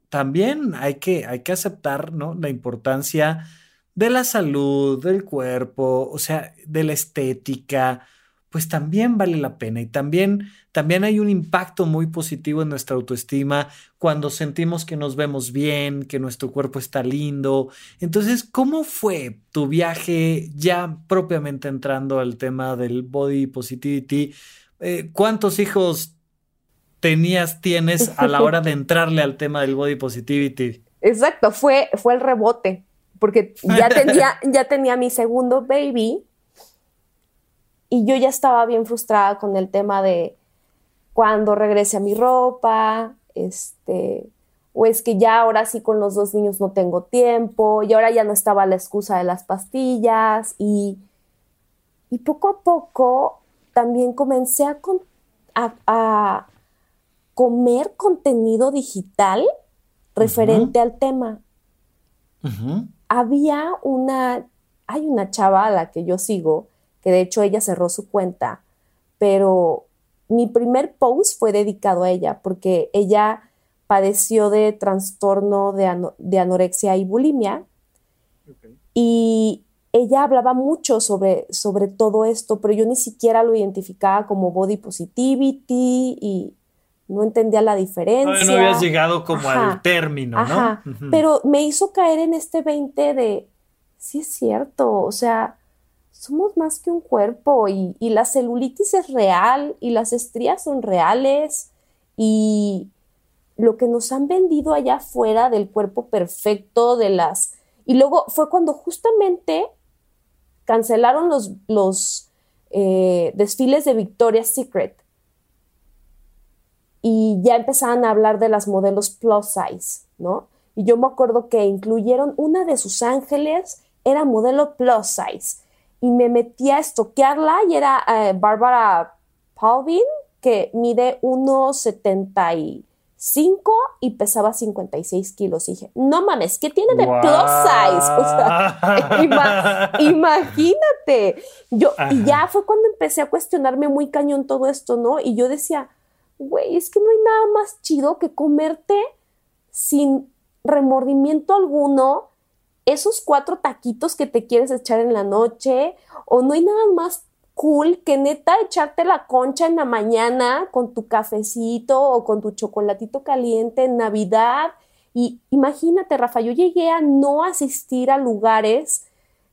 también hay que, hay que aceptar ¿no? la importancia de la salud, del cuerpo, o sea, de la estética, pues también vale la pena y también, también hay un impacto muy positivo en nuestra autoestima cuando sentimos que nos vemos bien, que nuestro cuerpo está lindo. Entonces, ¿cómo fue tu viaje ya propiamente entrando al tema del body positivity? Eh, ¿Cuántos hijos tenías, tienes a la hora de entrarle al tema del body positivity. Exacto, fue, fue el rebote, porque ya tenía, ya tenía mi segundo baby y yo ya estaba bien frustrada con el tema de cuando regrese a mi ropa, este, o es que ya ahora sí con los dos niños no tengo tiempo, y ahora ya no estaba la excusa de las pastillas, y, y poco a poco también comencé a, a, comer contenido digital referente al tema. Había una, hay una chava a la que yo sigo, que de hecho ella cerró su cuenta, pero mi primer post fue dedicado a ella porque ella padeció de trastorno de, anorexia y bulimia. Y ella hablaba mucho sobre, sobre todo esto, pero yo ni siquiera lo identificaba como body positivity y no entendía la diferencia. No, habías llegado como al término, ¿no? Pero me hizo caer en este 20 de, sí es cierto, o sea, somos más que un cuerpo y, y la celulitis es real y las estrías son reales y lo que nos han vendido allá afuera del cuerpo perfecto, de las... Y luego fue cuando justamente cancelaron los, los eh, desfiles de Victoria's Secret y ya empezaban a hablar de las modelos plus size, ¿no? Y yo me acuerdo que incluyeron una de sus ángeles, era modelo plus size, y me metí a estoquearla y era eh, Bárbara Palvin, que mide 1,70 5 y pesaba 56 kilos. Y dije, no mames, ¿qué tiene de plus size? O sea, imagínate. Yo, y ya fue cuando empecé a cuestionarme muy cañón todo esto, ¿no? Y yo decía, güey, es que no hay nada más chido que comerte sin remordimiento alguno esos cuatro taquitos que te quieres echar en la noche, o no hay nada más cool que neta echarte la concha en la mañana con tu cafecito o con tu chocolatito caliente en Navidad. Y imagínate, Rafa, yo llegué a no asistir a lugares,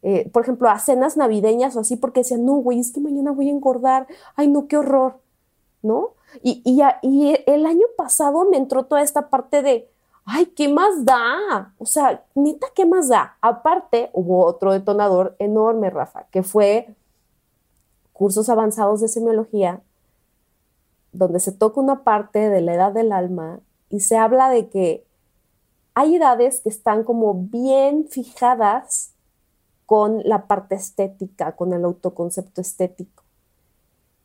eh, por ejemplo, a cenas navideñas o así, porque decían, no, güey, es que mañana voy a engordar. Ay, no, qué horror, ¿no? Y, y, el año pasado me entró toda esta parte de, ay, ¿qué más da? O sea, neta, ¿qué más da? Aparte, hubo otro detonador enorme, Rafa, que fue cursos avanzados de semiología, donde se toca una parte de la edad del alma y se habla de que hay edades que están como bien fijadas con la parte estética, con el autoconcepto estético.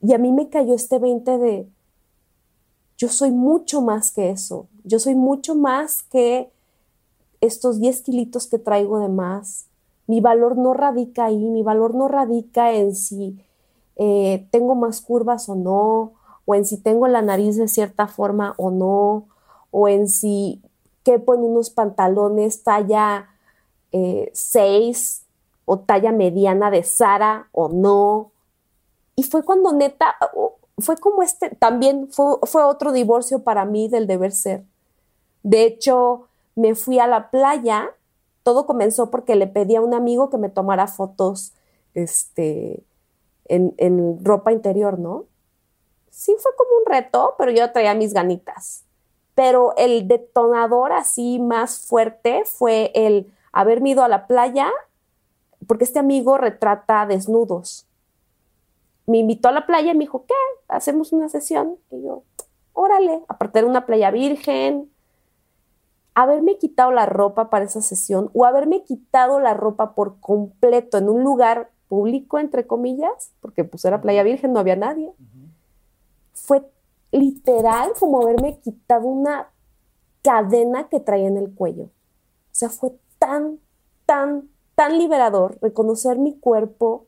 Y a mí me cayó este 20 de, yo soy mucho más que eso, yo soy mucho más que estos 10 kilitos que traigo de más. Mi valor no radica ahí, mi valor no radica en si eh, tengo más curvas o no, o en si tengo la nariz de cierta forma o no, o en si quepo en unos pantalones talla 6 eh, o talla mediana de Sara o no. Y fue cuando neta, fue como este, también fue, otro divorcio para mí del deber ser. De hecho, me fui a la playa, todo comenzó porque le pedí a un amigo que me tomara fotos, este, en, ropa interior, ¿no? Sí fue como un reto, pero yo traía mis ganitas. Pero el detonador así más fuerte fue el haberme ido a la playa, porque este amigo retrata desnudos. Me invitó a la playa y me dijo, ¿qué? ¿Hacemos una sesión? Y yo, órale, aparte de una playa virgen, haberme quitado la ropa para esa sesión o haberme quitado la ropa por completo en un lugar público, entre comillas, porque pues era playa virgen, no había nadie. Fue literal como haberme quitado una cadena que traía en el cuello. O sea, fue tan, tan, tan liberador reconocer mi cuerpo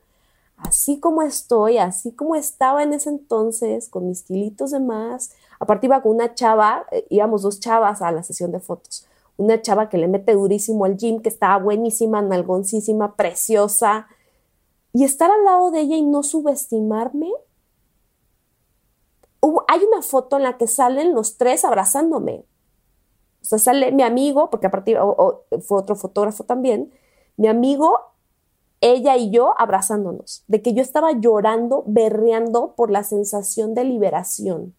así como estoy, así como estaba en ese entonces, con mis kilitos de más. Aparte iba con una chava, eh, íbamos dos chavas a la sesión de fotos. Una chava que le mete durísimo al gym, que estaba buenísima, nalgoncísima, preciosa, y estar al lado de ella y no subestimarme. hay una foto en la que salen los tres abrazándome. O sea, sale mi amigo, porque aparte fue otro fotógrafo también, mi amigo, ella y yo abrazándonos, de que yo estaba llorando, berreando por la sensación de liberación.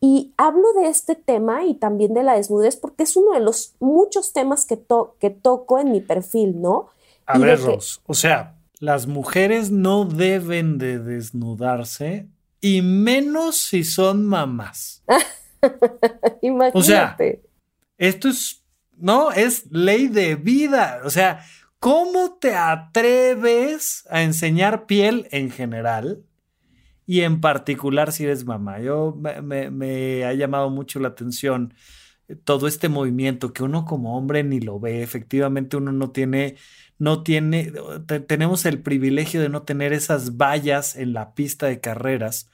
Y hablo de este tema y también de la desnudez porque es uno de los muchos temas que, que toco en mi perfil, ¿no? A ver, Ros, o sea, las mujeres no deben de desnudarse y menos si son mamás. Imagínate. O sea, esto es, no, es ley de vida. O sea, ¿cómo te atreves a enseñar piel en general? Y en particular si eres mamá. Yo me, ha llamado mucho la atención todo este movimiento que uno como hombre ni lo ve. Efectivamente, uno no tiene no tiene, tenemos el privilegio de no tener esas vallas en la pista de carreras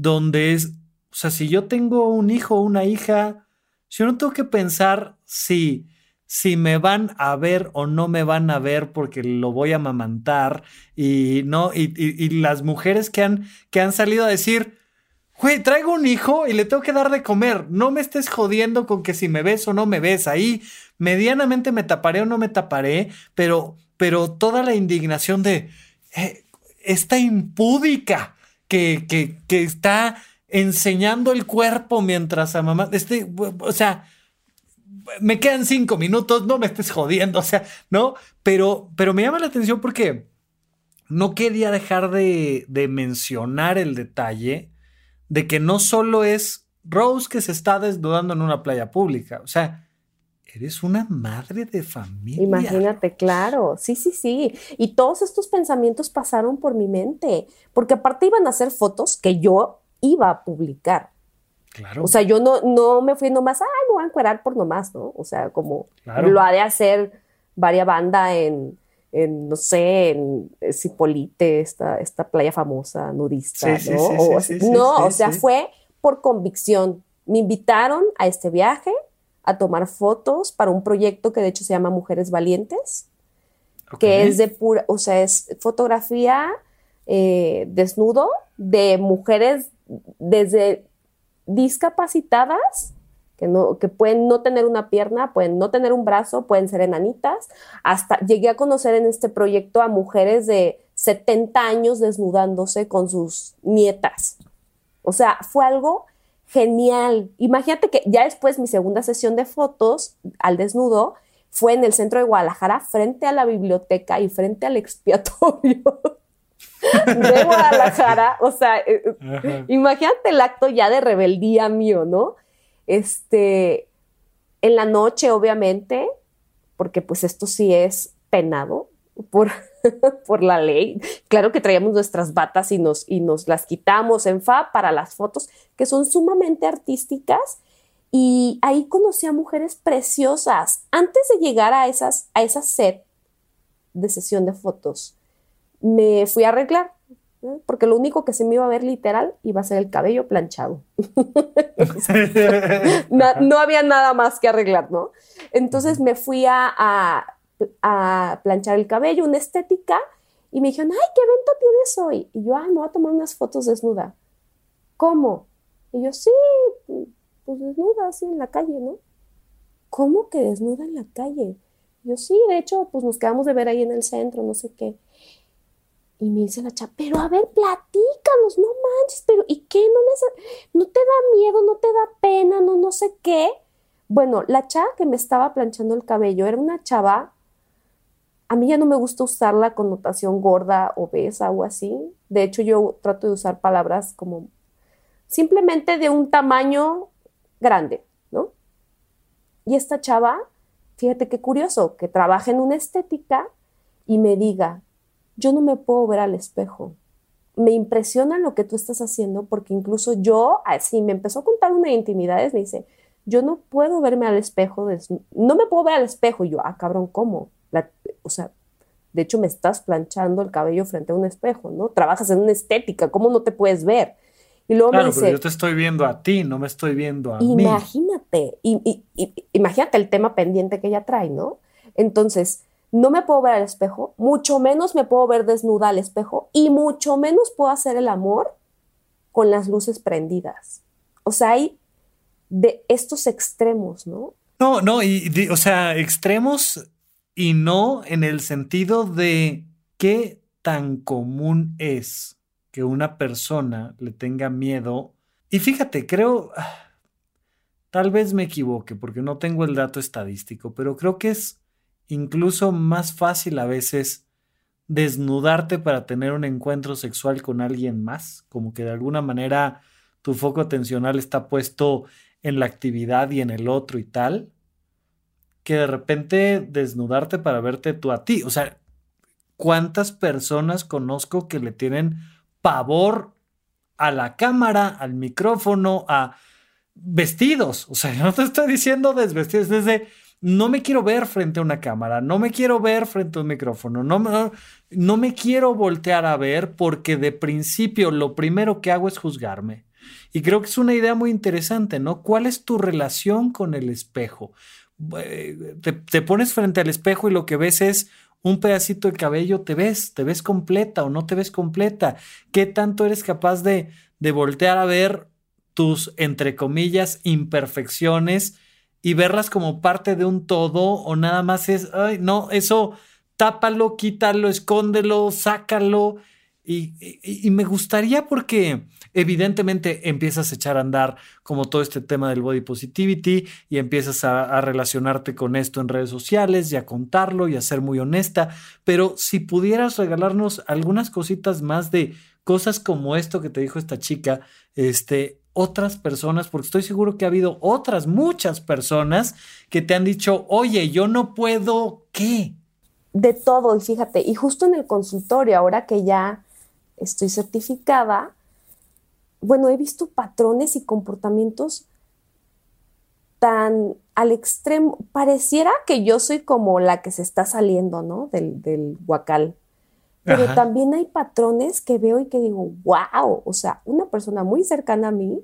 donde es, o sea, si yo tengo un hijo o una hija, yo no tengo que pensar si, si me van a ver o no me van a ver porque lo voy a amamantar y no, y, y, las mujeres que han, que han salido a decir, güey, traigo un hijo y le tengo que dar de comer, no me estés jodiendo con que si me ves o no me ves, ahí medianamente me taparé o no me taparé, pero, pero toda la indignación de eh, esta impúdica que, que, que está enseñando el cuerpo mientras a mamá, este, o sea, me quedan cinco minutos, no me estés jodiendo, o sea, ¿no? Pero, pero me llama la atención porque no quería dejar de, de mencionar el detalle de que no solo es Rose que se está desnudando en una playa pública, o sea, Eres una madre de familia. Imagínate, claro. Sí, sí, sí. Y todos estos pensamientos pasaron por mi mente, porque aparte iban a hacer fotos que yo iba a publicar. Claro. O sea, yo no, no me fui nomás, ay, me voy a encuerar por nomás, ¿no? O sea, como lo ha de hacer varia banda en, en, no sé, en Cipolite, esta, esta playa famosa nudista, ¿no? Sí, o, no, o sea, fue por convicción. Me invitaron a este viaje a tomar fotos para un proyecto que de hecho se llama Mujeres Valientes, que es de pura, o sea, es fotografía eh, desnudo de mujeres desde discapacitadas, que, no, que pueden no tener una pierna, pueden no tener un brazo, pueden ser enanitas, hasta llegué a conocer en este proyecto a mujeres de 70 años desnudándose con sus nietas. O sea, fue algo genial. Imagínate que ya después mi segunda sesión de fotos al desnudo fue en el centro de Guadalajara, frente a la biblioteca y frente al expiatorio de Guadalajara. O sea, eh, eh, imagínate el acto ya de rebeldía mío, ¿no? Este, en la noche, obviamente, porque pues esto sí es penado por, por la ley. Claro que traíamos nuestras batas y nos, y nos las quitamos en fa para las fotos, que son sumamente artísticas. Y ahí conocí a mujeres preciosas. Antes de llegar a, esas, a esa set de sesión de fotos, me fui a arreglar, porque lo único que se me iba a ver literal iba a ser el cabello planchado. no, había nada más que arreglar, ¿no? Entonces me fui a a planchar el cabello, una estética, y me dijeron, ay, ¿qué evento tienes hoy? Y yo, ah, me voy a tomar unas fotos desnuda. ¿Cómo? Y yo, sí, pues desnuda, así en la calle, ¿no? ¿Cómo que desnuda en la calle? Y yo, sí, de hecho, pues nos quedamos de ver ahí en el centro, no sé qué. Y me dice la chava, pero a ver, platícanos, no manches, pero ¿y qué? ¿No, les, ¿No te da miedo? ¿No te da pena? ¿No, no sé qué? Bueno, la chava que me estaba planchando el cabello era una chava a mí ya no me gusta usar la connotación gorda, obesa o así. De hecho, yo trato de usar palabras como simplemente de un tamaño grande, ¿no? Y esta chava, fíjate qué curioso, que trabaja en una estética y me diga, yo no me puedo ver al espejo. Me impresiona lo que tú estás haciendo porque incluso yo, así me empezó a contar una intimidad, me dice, yo no puedo verme al espejo, no me puedo ver al espejo. Y yo, ah, cabrón, ¿cómo? o sea, de hecho me estás planchando el cabello frente a un espejo, ¿no? Trabajas en una estética, ¿cómo no te puedes ver? Y luego me dice, pero yo te estoy viendo a ti, no me estoy viendo a imagínate, mí. Y, imagínate el tema pendiente que ella trae, ¿no? Entonces, no me puedo ver al espejo, mucho menos me puedo ver desnuda al espejo y mucho menos puedo hacer el amor con las luces prendidas. O sea, hay de estos extremos, ¿no? No, no, y, o sea, extremos y no en el sentido de qué tan común es que una persona le tenga miedo. Y fíjate, creo, tal vez me equivoque porque no tengo el dato estadístico, pero creo que es incluso más fácil a veces desnudarte para tener un encuentro sexual con alguien más, como que de alguna manera tu foco atencional está puesto en la actividad y en el otro y tal, que de repente desnudarte para verte tú a ti. O sea, ¿cuántas personas conozco que le tienen pavor a la cámara, al micrófono, a vestidos? O sea, no te estoy diciendo desvestidos, desde no me quiero ver frente a una cámara, no me quiero ver frente a un micrófono, no, me quiero voltear a ver porque de principio lo primero que hago es juzgarme. Y creo que es una idea muy interesante, ¿no? ¿Cuál es tu relación con el espejo? Eh, te, pones frente al espejo y lo que ves es un pedacito de cabello, te ves, te ves completa o no te ves completa. ¿Qué tanto eres capaz de, de voltear a ver tus, entre comillas, imperfecciones y verlas como parte de un todo o nada más es, ay, no, eso tápalo, quítalo, escóndelo, sácalo. Y, me gustaría porque evidentemente empiezas a echar a andar como todo este tema del body positivity y empiezas a, relacionarte con esto en redes sociales y a contarlo y a ser muy honesta, pero si pudieras regalarnos algunas cositas más de cosas como esto que te dijo esta chica, este, otras personas, porque estoy seguro que ha habido otras muchas personas que te han dicho, oye, yo no puedo, ¿qué? De todo, y fíjate, y justo en el consultorio, ahora que ya estoy certificada, bueno, he visto patrones y comportamientos tan al extremo, pareciera que yo soy como la que se está saliendo, ¿no? Del, del guacal. Pero también hay patrones que veo y que digo, wow, o sea, una persona muy cercana a mí,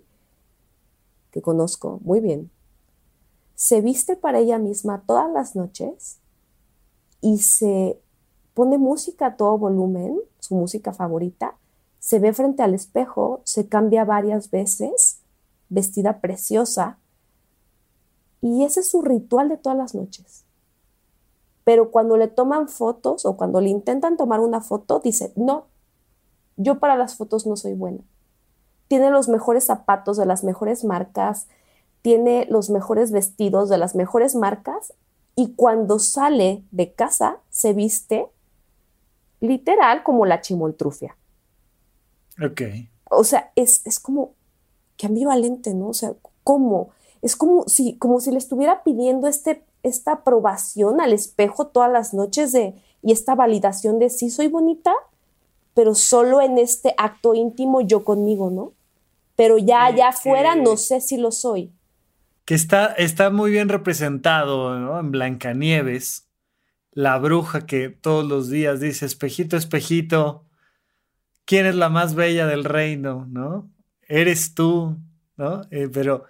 que conozco muy bien, se viste para ella misma todas las noches y se pone música a todo volumen, su música favorita, se ve frente al espejo, se cambia varias veces, vestida preciosa, y ese es su ritual de todas las noches. Pero cuando le toman fotos o cuando le intentan tomar una foto, dice, no, yo para las fotos no soy buena. Tiene los mejores zapatos de las mejores marcas, tiene los mejores vestidos de las mejores marcas y cuando sale de casa se viste literal como la chimoltrufia. Ok. O sea, es, como que ambivalente, ¿no? O sea, ¿cómo? Es como si, como si le estuviera pidiendo este, esta aprobación al espejo todas las noches de, y esta validación de sí soy bonita, pero solo en este acto íntimo yo conmigo, ¿no? Pero ya allá afuera no sé si lo soy. Que está, está muy bien representado ¿no? en Blancanieves, la bruja que todos los días dice, espejito, espejito, ¿quién es la más bella del reino? ¿No? Eres tú, ¿no? Eh, pero,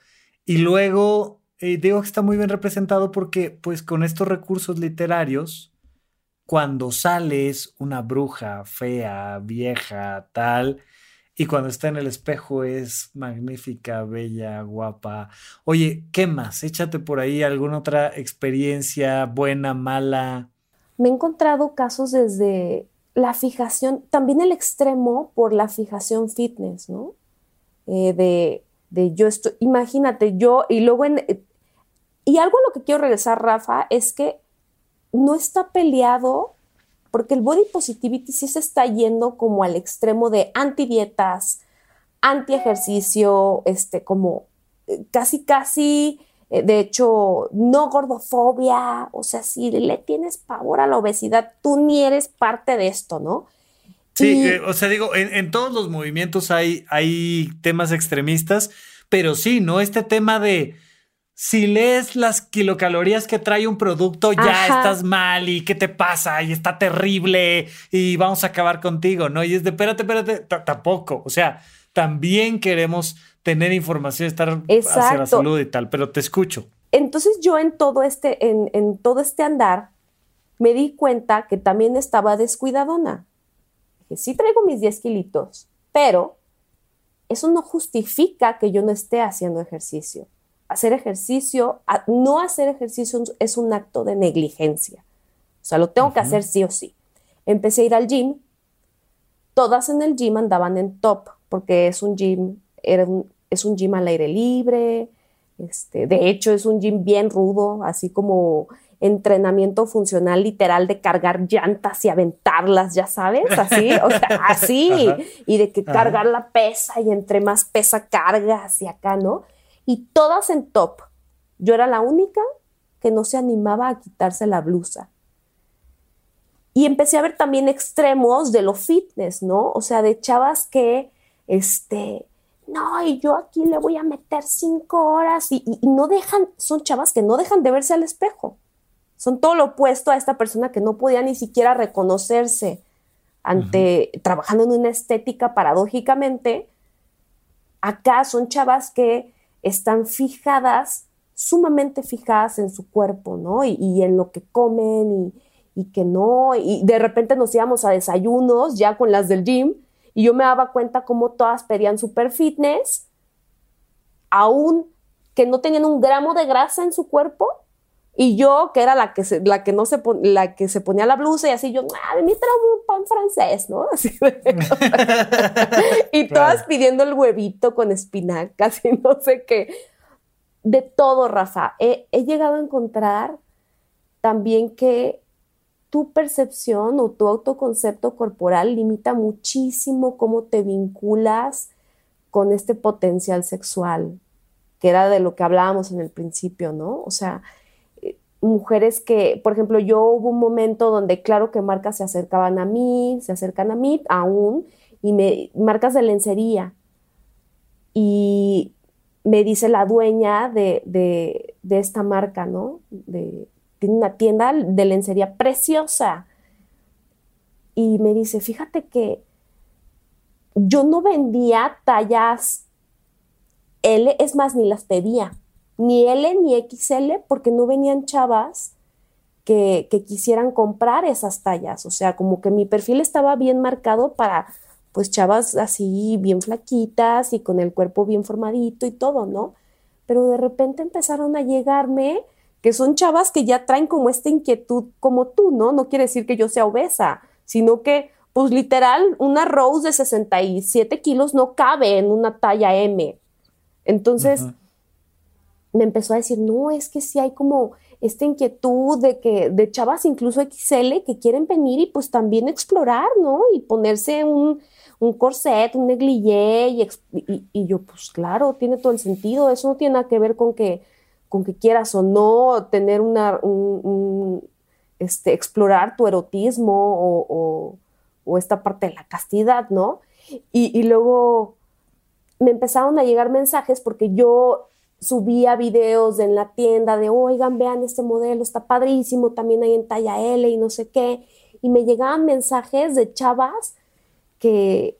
y luego, eh, digo que está muy bien representado porque, pues, con estos recursos literarios, cuando sales una bruja fea, vieja, tal, y cuando está en el espejo es magnífica, bella, guapa. Oye, ¿qué más? Échate por ahí alguna otra experiencia buena, mala me he encontrado casos desde la fijación, también el extremo por la fijación fitness, ¿no? Eh, de, de, yo estoy, imagínate, yo, y luego en, y algo a lo que quiero regresar, Rafa, es que no está peleado, porque el body positivity sí se está yendo como al extremo de anti-dietas, anti-ejercicio, este, como eh, casi, casi eh, de hecho, no gordofobia, o sea, si le tienes pavor a la obesidad, tú ni eres parte de esto, ¿no? Sí, eh, o sea, digo, en, todos los movimientos hay, hay temas extremistas, pero sí, ¿no? Este tema de si lees las kilocalorías que trae un producto, ya estás mal y qué te pasa y está terrible y vamos a acabar contigo, ¿no? Y es de, espérate, espérate, tampoco, o sea, también queremos tener información, estar hacia la salud y tal, pero te escucho. Entonces yo en todo este, en, todo este andar, me di cuenta que también estaba descuidadona. Que sí traigo mis 10 kilitos, pero eso no justifica que yo no esté haciendo ejercicio. Hacer ejercicio, no hacer ejercicio es un acto de negligencia. O sea, lo tengo que hacer sí o sí. Empecé a ir al gym. Todas en el gym andaban en top, porque es un gym, era un, es un gym al aire libre, este, de hecho es un gym bien rudo, así como entrenamiento funcional literal de cargar llantas y aventarlas, ya sabes, así, o sea, así, y de que cargar la pesa y entre más pesa cargas y acá, ¿no? Y todas en top. Yo era la única que no se animaba a quitarse la blusa. Y empecé a ver también extremos de lo fitness, ¿no? O sea, de chavas que, este, no, y yo aquí le voy a meter cinco horas y, no dejan, son chavas que no dejan de verse al espejo. Son todo lo opuesto a esta persona que no podía ni siquiera reconocerse ante, trabajando en una estética paradójicamente, Acá son chavas que están fijadas, sumamente fijadas en su cuerpo, ¿no? Y, en lo que comen y, y, que no. Y de repente nos íbamos a desayunos ya con las del gym y yo me daba cuenta cómo todas pedían super fitness, aún que no tenían un gramo de grasa en su cuerpo y yo, que era la que, se, la que no se la que se ponía la blusa y así, yo, ah, de mí traigo un pan francés, ¿no? Así y todas pidiendo el huevito con espinacas y no sé qué. De todo, Rafa. He, he llegado a encontrar también que tu percepción o tu autoconcepto corporal limita muchísimo cómo te vinculas con este potencial sexual, que era de lo que hablábamos en el principio, ¿no? O sea, mujeres que, por ejemplo, yo hubo un momento donde claro que marcas se acercaban a mí, se acercan a mí aún, y me, marcas de lencería. Y me dice la dueña de, de, esta marca, ¿no? De, tiene una tienda de lencería preciosa. Y me dice, fíjate que yo no vendía tallas L, es más, ni las pedía ni L ni XL porque no venían chavas que, quisieran comprar esas tallas. O sea, como que mi perfil estaba bien marcado para pues chavas así bien flaquitas y con el cuerpo bien formadito y todo, ¿no? Pero de repente empezaron a llegarme que son chavas que ya traen como esta inquietud como tú, ¿no? No quiere decir que yo sea obesa, sino que pues literal una Rose de 67 kilos no cabe en una talla M. Entonces me empezó a decir, no, es que sí hay como esta inquietud de que de chavas incluso XL que quieren venir y pues también explorar, ¿no? Y ponerse un, un corset, un negligé y, y, yo pues claro, tiene todo el sentido, eso no tiene nada que ver con que, con que quieras o no tener una, un, este, explorar tu erotismo o, o, o, esta parte de la castidad, ¿no? Y, y luego me empezaron a llegar mensajes porque yo subía videos en la tienda de, oigan, vean este modelo, está padrísimo, también hay en talla L y no sé qué. Y me llegaban mensajes de chavas que,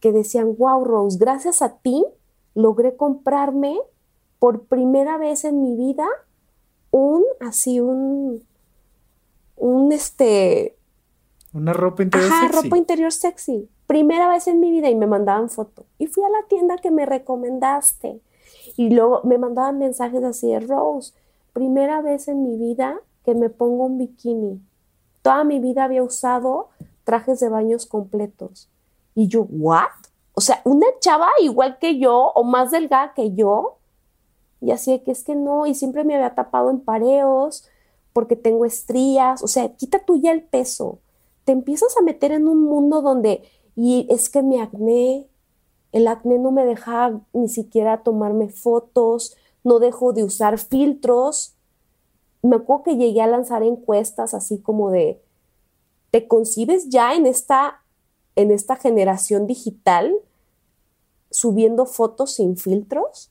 que decían, wow, Rose, gracias a ti logré comprarme por primera vez en mi vida un, así, un, un, este... Una ropa interior ajá, ropa interior sexy. Primera vez en mi vida y me mandaban foto. Y fui a la tienda que me recomendaste y luego me mandaban mensajes así de Rose, primera vez en mi vida que me pongo un bikini. Toda mi vida había usado trajes de baños completos. Y yo, ¿what? O sea, una chava igual que yo o más delgada que yo. Y así que es que no, y siempre me había tapado en pareos porque tengo estrías. O sea, quita tú ya el peso. Te empiezas a meter en un mundo donde, y es que me acné, el acné no me deja ni siquiera tomarme fotos, no dejo de usar filtros. Me acuerdo que llegué a lanzar encuestas así como de, ¿te concibes ya en esta, en esta generación digital subiendo fotos sin filtros?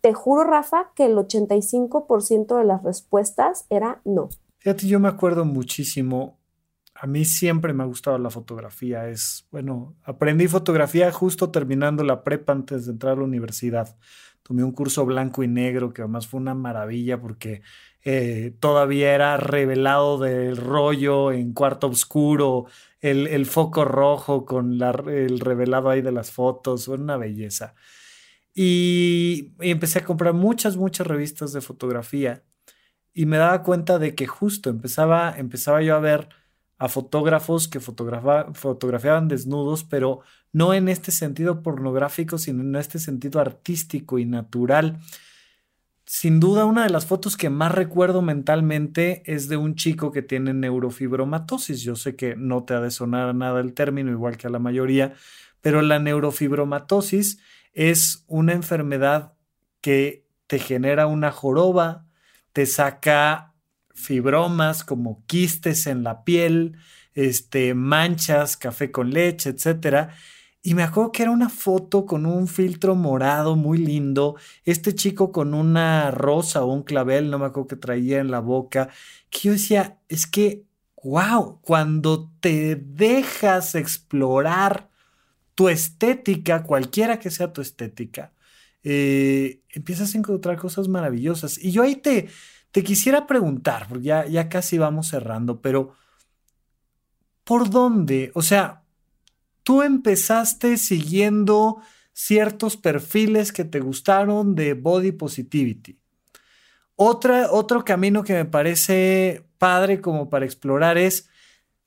Te juro, Rafa, que el 85% de las respuestas era no. Fíjate, yo me acuerdo muchísimo a mí siempre me ha gustado la fotografía. Es, bueno, aprendí fotografía justo terminando la prepa antes de entrar a la universidad. Tomé un curso blanco y negro que además fue una maravilla porque eh, todavía era revelado del rollo en cuarto oscuro, el, foco rojo con el revelado ahí de las fotos, fue una belleza. Y, y empecé a comprar muchas, muchas revistas de fotografía y me daba cuenta de que justo empezaba, empezaba yo a ver a fotógrafos que fotografiaban desnudos, pero no en este sentido pornográfico, sino en este sentido artístico y natural. Sin duda, una de las fotos que más recuerdo mentalmente es de un chico que tiene neurofibromatosis. Yo sé que no te ha de sonar nada el término, igual que a la mayoría, pero la neurofibromatosis es una enfermedad que te genera una joroba, te saca fibromas como quistes en la piel, este, manchas, café con leche, etcétera. Y me acuerdo que era una foto con un filtro morado muy lindo, este chico con una rosa o un clavel, no me acuerdo que traía en la boca, que yo decía, es que, wow, cuando te dejas explorar tu estética, cualquiera que sea tu estética, eh, empiezas a encontrar cosas maravillosas. Y yo ahí te, te quisiera preguntar, porque ya, ya casi vamos cerrando, pero ¿por dónde? O sea, tú empezaste siguiendo ciertos perfiles que te gustaron de body positivity. Otra, otro camino que me parece padre como para explorar es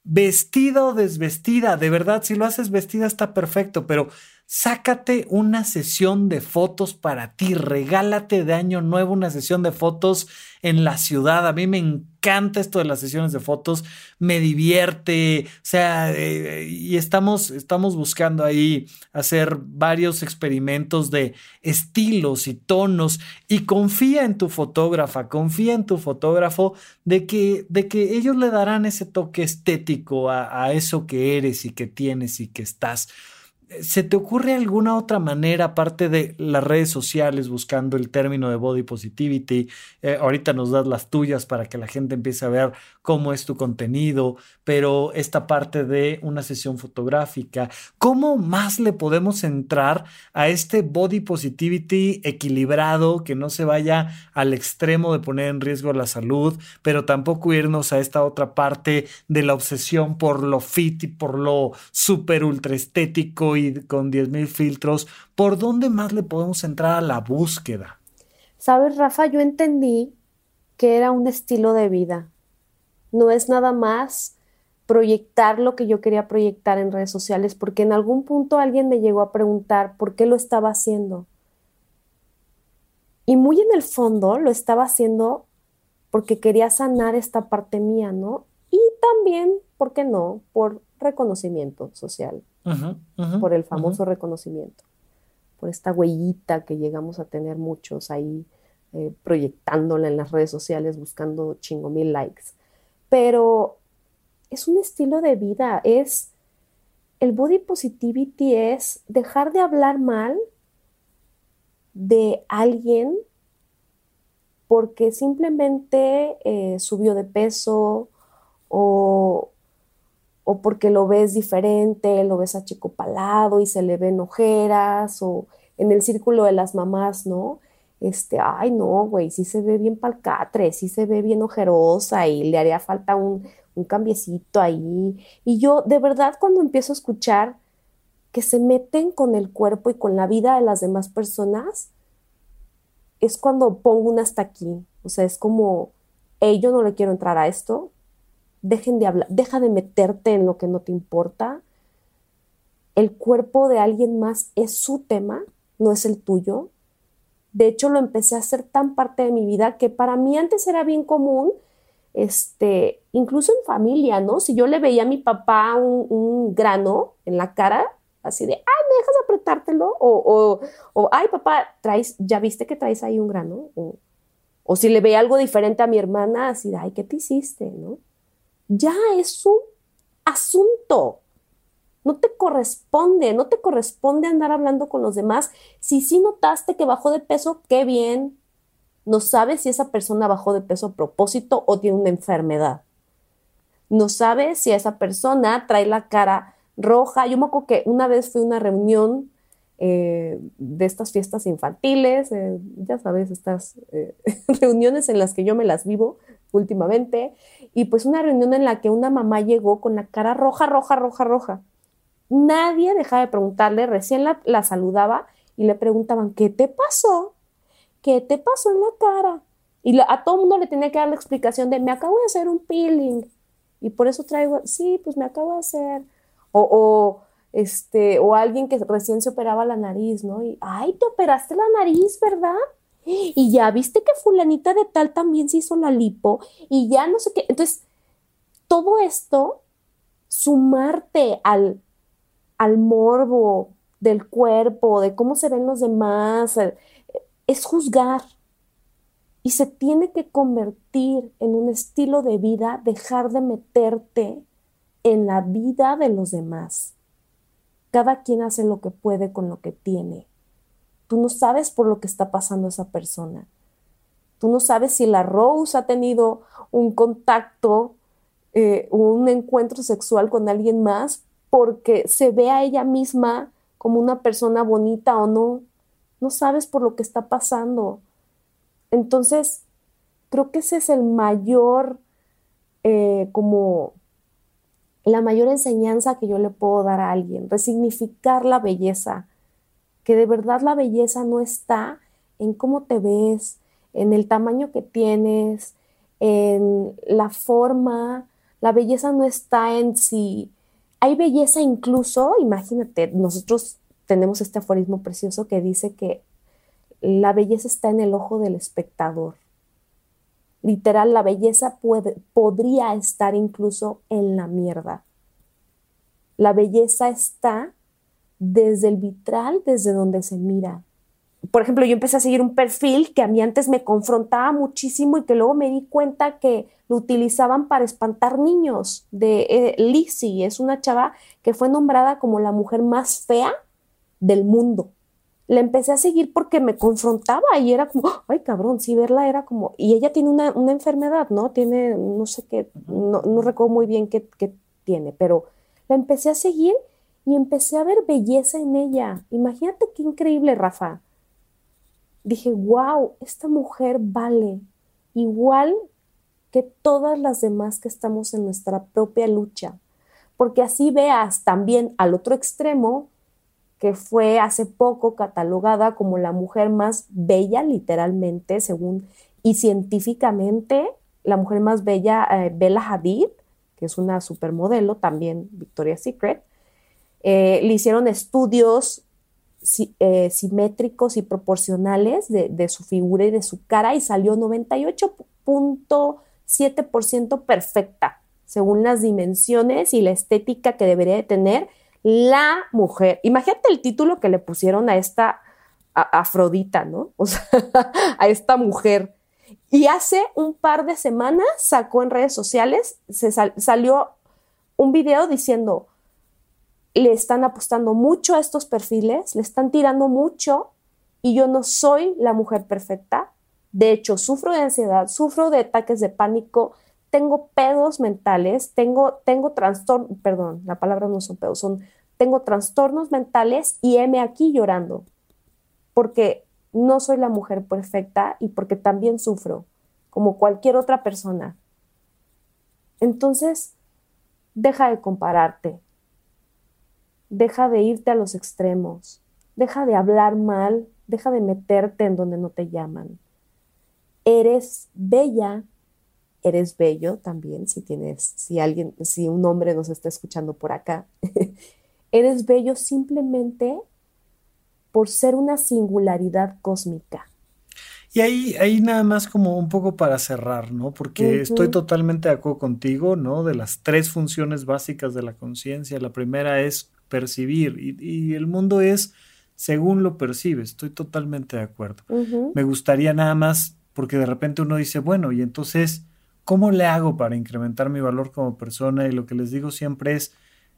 vestida o desvestida. De verdad, si lo haces vestida está perfecto, pero sácate una sesión de fotos para ti, regálate de año nuevo una sesión de fotos en la ciudad. A mí me encanta esto de las sesiones de fotos, me divierte, o sea, eh, y estamos, estamos buscando ahí hacer varios experimentos de estilos y tonos y confía en tu fotógrafa, confía en tu fotógrafo de que, de que ellos le darán ese toque estético a, a eso que eres y que tienes y que estás. ¿Se te ocurre alguna otra manera, aparte de las redes sociales, buscando el término de body positivity? Eh, ahorita nos das las tuyas para que la gente empiece a ver cómo es tu contenido, pero esta parte de una sesión fotográfica, ¿cómo más le podemos entrar a este body positivity equilibrado, que no se vaya al extremo de poner en riesgo la salud, pero tampoco irnos a esta otra parte de la obsesión por lo fit y por lo súper ultra estético y con 10.000 filtros, ¿por dónde más le podemos entrar a la búsqueda? Sabes, Rafa, yo entendí que era un estilo de vida. No es nada más proyectar lo que yo quería proyectar en redes sociales, porque en algún punto alguien me llegó a preguntar por qué lo estaba haciendo. Y muy en el fondo lo estaba haciendo porque quería sanar esta parte mía, ¿no? Y también, ¿por qué no? Por reconocimiento social por el famoso reconocimiento, por esta huellita que llegamos a tener muchos ahí eh, proyectándola en las redes sociales buscando chingo mil likes. Pero es un estilo de vida, es el body positivity es dejar de hablar mal de alguien porque simplemente eh, subió de peso o, o porque lo ves diferente, lo ves achicopalado y se le ven ojeras, o en el círculo de las mamás, ¿no? Este, ay, no, güey, sí se ve bien palcatre, sí se ve bien ojerosa y le haría falta un, un cambiecito ahí. Y yo, de verdad, cuando empiezo a escuchar que se meten con el cuerpo y con la vida de las demás personas, es cuando pongo un hasta aquí. O sea, es como, hey, yo no le quiero entrar a esto, dejen de hablar, deja de meterte en lo que no te importa. El cuerpo de alguien más es su tema, no es el tuyo. De hecho, lo empecé a hacer tan parte de mi vida que para mí antes era bien común, este, incluso en familia, ¿no? Si yo le veía a mi papá un, grano en la cara, así de, ay, ¿me dejas apretártelo? O, o, ay, papá, traes, ¿ya viste que traes ahí un grano? O, o si le veía algo diferente a mi hermana, así de, ay, ¿qué te hiciste? ¿No? Ya es un asunto. No te corresponde, no te corresponde andar hablando con los demás. Si sí notaste que bajó de peso, qué bien. No sabes si esa persona bajó de peso a propósito o tiene una enfermedad. No sabes si esa persona trae la cara roja. Yo me acuerdo que una vez fui a una reunión eh, de estas fiestas infantiles, eh, ya sabes, estas eh, reuniones en las que yo me las vivo últimamente, y pues una reunión en la que una mamá llegó con la cara roja, roja, roja, roja. Nadie dejaba de preguntarle, recién la, saludaba y le preguntaban, ¿qué te pasó? ¿Qué te pasó en la cara? Y a todo mundo le tenía que dar la explicación de, me acabo de hacer un peeling y por eso traigo, sí, pues me acabo de hacer. O, o, este, o alguien que recién se operaba la nariz, ¿no? Y, ay, te operaste la nariz, ¿verdad? y ya viste que fulanita de tal también se hizo la lipo y ya no sé qué. Entonces, todo esto, sumarte al, al morbo del cuerpo, de cómo se ven los demás, es juzgar. Y se tiene que convertir en un estilo de vida, dejar de meterte en la vida de los demás. Cada quien hace lo que puede con lo que tiene. Tú no sabes por lo que está pasando esa persona. Tú no sabes si la Rose ha tenido un contacto, eh, un encuentro sexual con alguien más porque se ve a ella misma como una persona bonita o no. No sabes por lo que está pasando. Entonces, creo que ese es el mayor, eh, como la mayor enseñanza que yo le puedo dar a alguien, resignificar la belleza, que de verdad la belleza no está en cómo te ves, en el tamaño que tienes, en la forma, la belleza no está en si hay belleza incluso, imagínate, nosotros tenemos este aforismo precioso que dice que la belleza está en el ojo del espectador. Literal, la belleza puede, podría estar incluso en la mierda. La belleza está desde el vitral, desde donde se mira. Por ejemplo, yo empecé a seguir un perfil que a mí antes me confrontaba muchísimo y que luego me di cuenta que lo utilizaban para espantar niños. De eh, Lizzie, es una chava que fue nombrada como la mujer más fea del mundo la empecé a seguir porque me confrontaba y era como, ay cabrón, sí, verla era como, y ella tiene una, enfermedad, ¿no? Tiene, no sé qué, no, recuerdo muy bien qué, tiene, pero la empecé a seguir y empecé a ver belleza en ella. Imagínate qué increíble, Rafa. Dije, wow, esta mujer vale igual que todas las demás que estamos en nuestra propia lucha. Porque así veas también al otro extremo que fue hace poco catalogada como la mujer más bella, literalmente, según y científicamente, la mujer más bella, eh, Bella Hadid, que es una supermodelo, también Victoria's Secret, eh, le hicieron estudios eh, simétricos y proporcionales de, su figura y de su cara y salió 98.7% perfecta, según las dimensiones y la estética que debería de tener la mujer. Imagínate el título que le pusieron a esta Afrodita, ¿no? O sea, a esta mujer. Y hace un par de semanas sacó en redes sociales, se salió un video diciendo, le están apostando mucho a estos perfiles, le están tirando mucho y yo no soy la mujer perfecta. De hecho, sufro de ansiedad, sufro de ataques de pánico, tengo pedos mentales, tengo, tengo perdón, la palabra no son pedos, son, tengo trastornos mentales y heme aquí llorando, porque no soy la mujer perfecta y porque también sufro, como cualquier otra persona. Entonces, deja de compararte, deja de irte a los extremos, deja de hablar mal, deja de meterte en donde no te llaman. Eres bella eres bello también, si tienes, si alguien, si un hombre nos está escuchando por acá, eres bello simplemente por ser una singularidad cósmica. Y ahí, ahí nada más como un poco para cerrar, ¿no? Porque estoy totalmente de acuerdo contigo, ¿no? De las tres funciones básicas de la conciencia. La primera es percibir y, y, el mundo es según lo percibes. Estoy totalmente de acuerdo. Me gustaría nada más, porque de repente uno dice, bueno, y entonces ¿Cómo le hago para incrementar mi valor como persona? Y lo que les digo siempre es,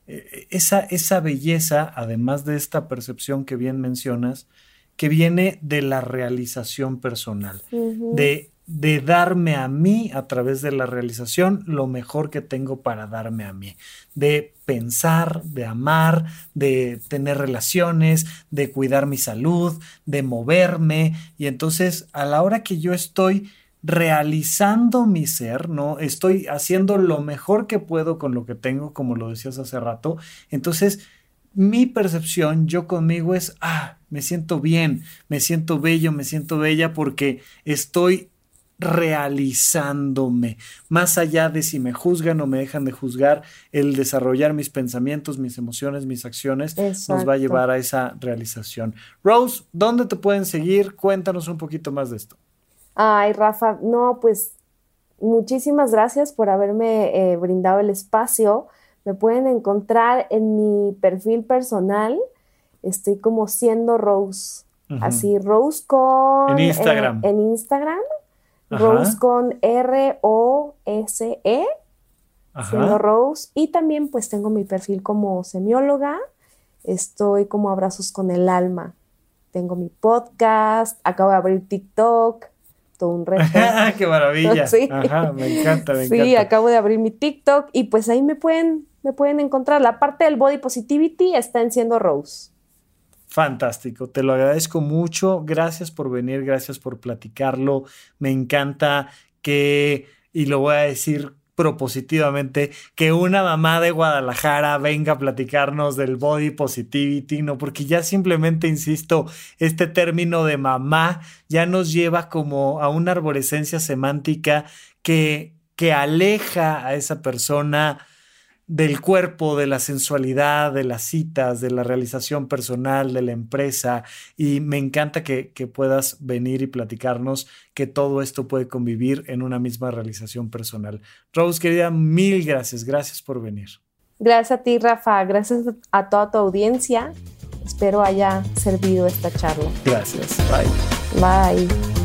eh, esa, esa belleza, además de esta percepción que bien mencionas, que viene de la realización personal, de, de darme a mí a través de la realización lo mejor que tengo para darme a mí, de pensar, de amar, de tener relaciones, de cuidar mi salud, de moverme. Y entonces a la hora que yo estoy realizando mi ser, ¿no? Estoy haciendo lo mejor que puedo con lo que tengo, como lo decías hace rato. Entonces, mi percepción, yo conmigo es, ah, me siento bien, me siento bello, me siento bella porque estoy realizándome. Más allá de si me juzgan o me dejan de juzgar, el desarrollar mis pensamientos, mis emociones, mis acciones nos va a llevar a esa realización. Rose, ¿dónde te pueden seguir? Cuéntanos un poquito más de esto. Ay, Rafa, no, pues muchísimas gracias por haberme eh, brindado el espacio. Me pueden encontrar en mi perfil personal. Estoy como siendo Rose. Así, Rose con... En Instagram. en Instagram. Rose con R-O-S-E. Siendo Rose. Y también pues tengo mi perfil como semióloga. Estoy como Abrazos con el Alma. Tengo mi podcast. Acabo de abrir TikTok todo un reto. ¡Qué maravilla! sí. Ajá, me encanta, me encanta. Sí, acabo de abrir mi TikTok y pues ahí me pueden, me pueden encontrar. La parte del body positivity está en Siendo Rose. Fantástico, te lo agradezco mucho. Gracias por venir, gracias por platicarlo. Me encanta que, y lo voy a decir propositivamente, que una mamá de Guadalajara venga a platicarnos del body positivity, ¿no? Porque ya simplemente, insisto, este término de mamá ya nos lleva como a una arborescencia semántica que, que aleja a esa persona del cuerpo, de la sensualidad, de las citas, de la realización personal, de la empresa. Y me encanta que, puedas venir y platicarnos que todo esto puede convivir en una misma realización personal. Rose, querida, mil gracias. Gracias por venir. Gracias a ti, Rafa. Gracias a toda tu audiencia. Espero haya servido esta charla. Gracias. Bye. Bye.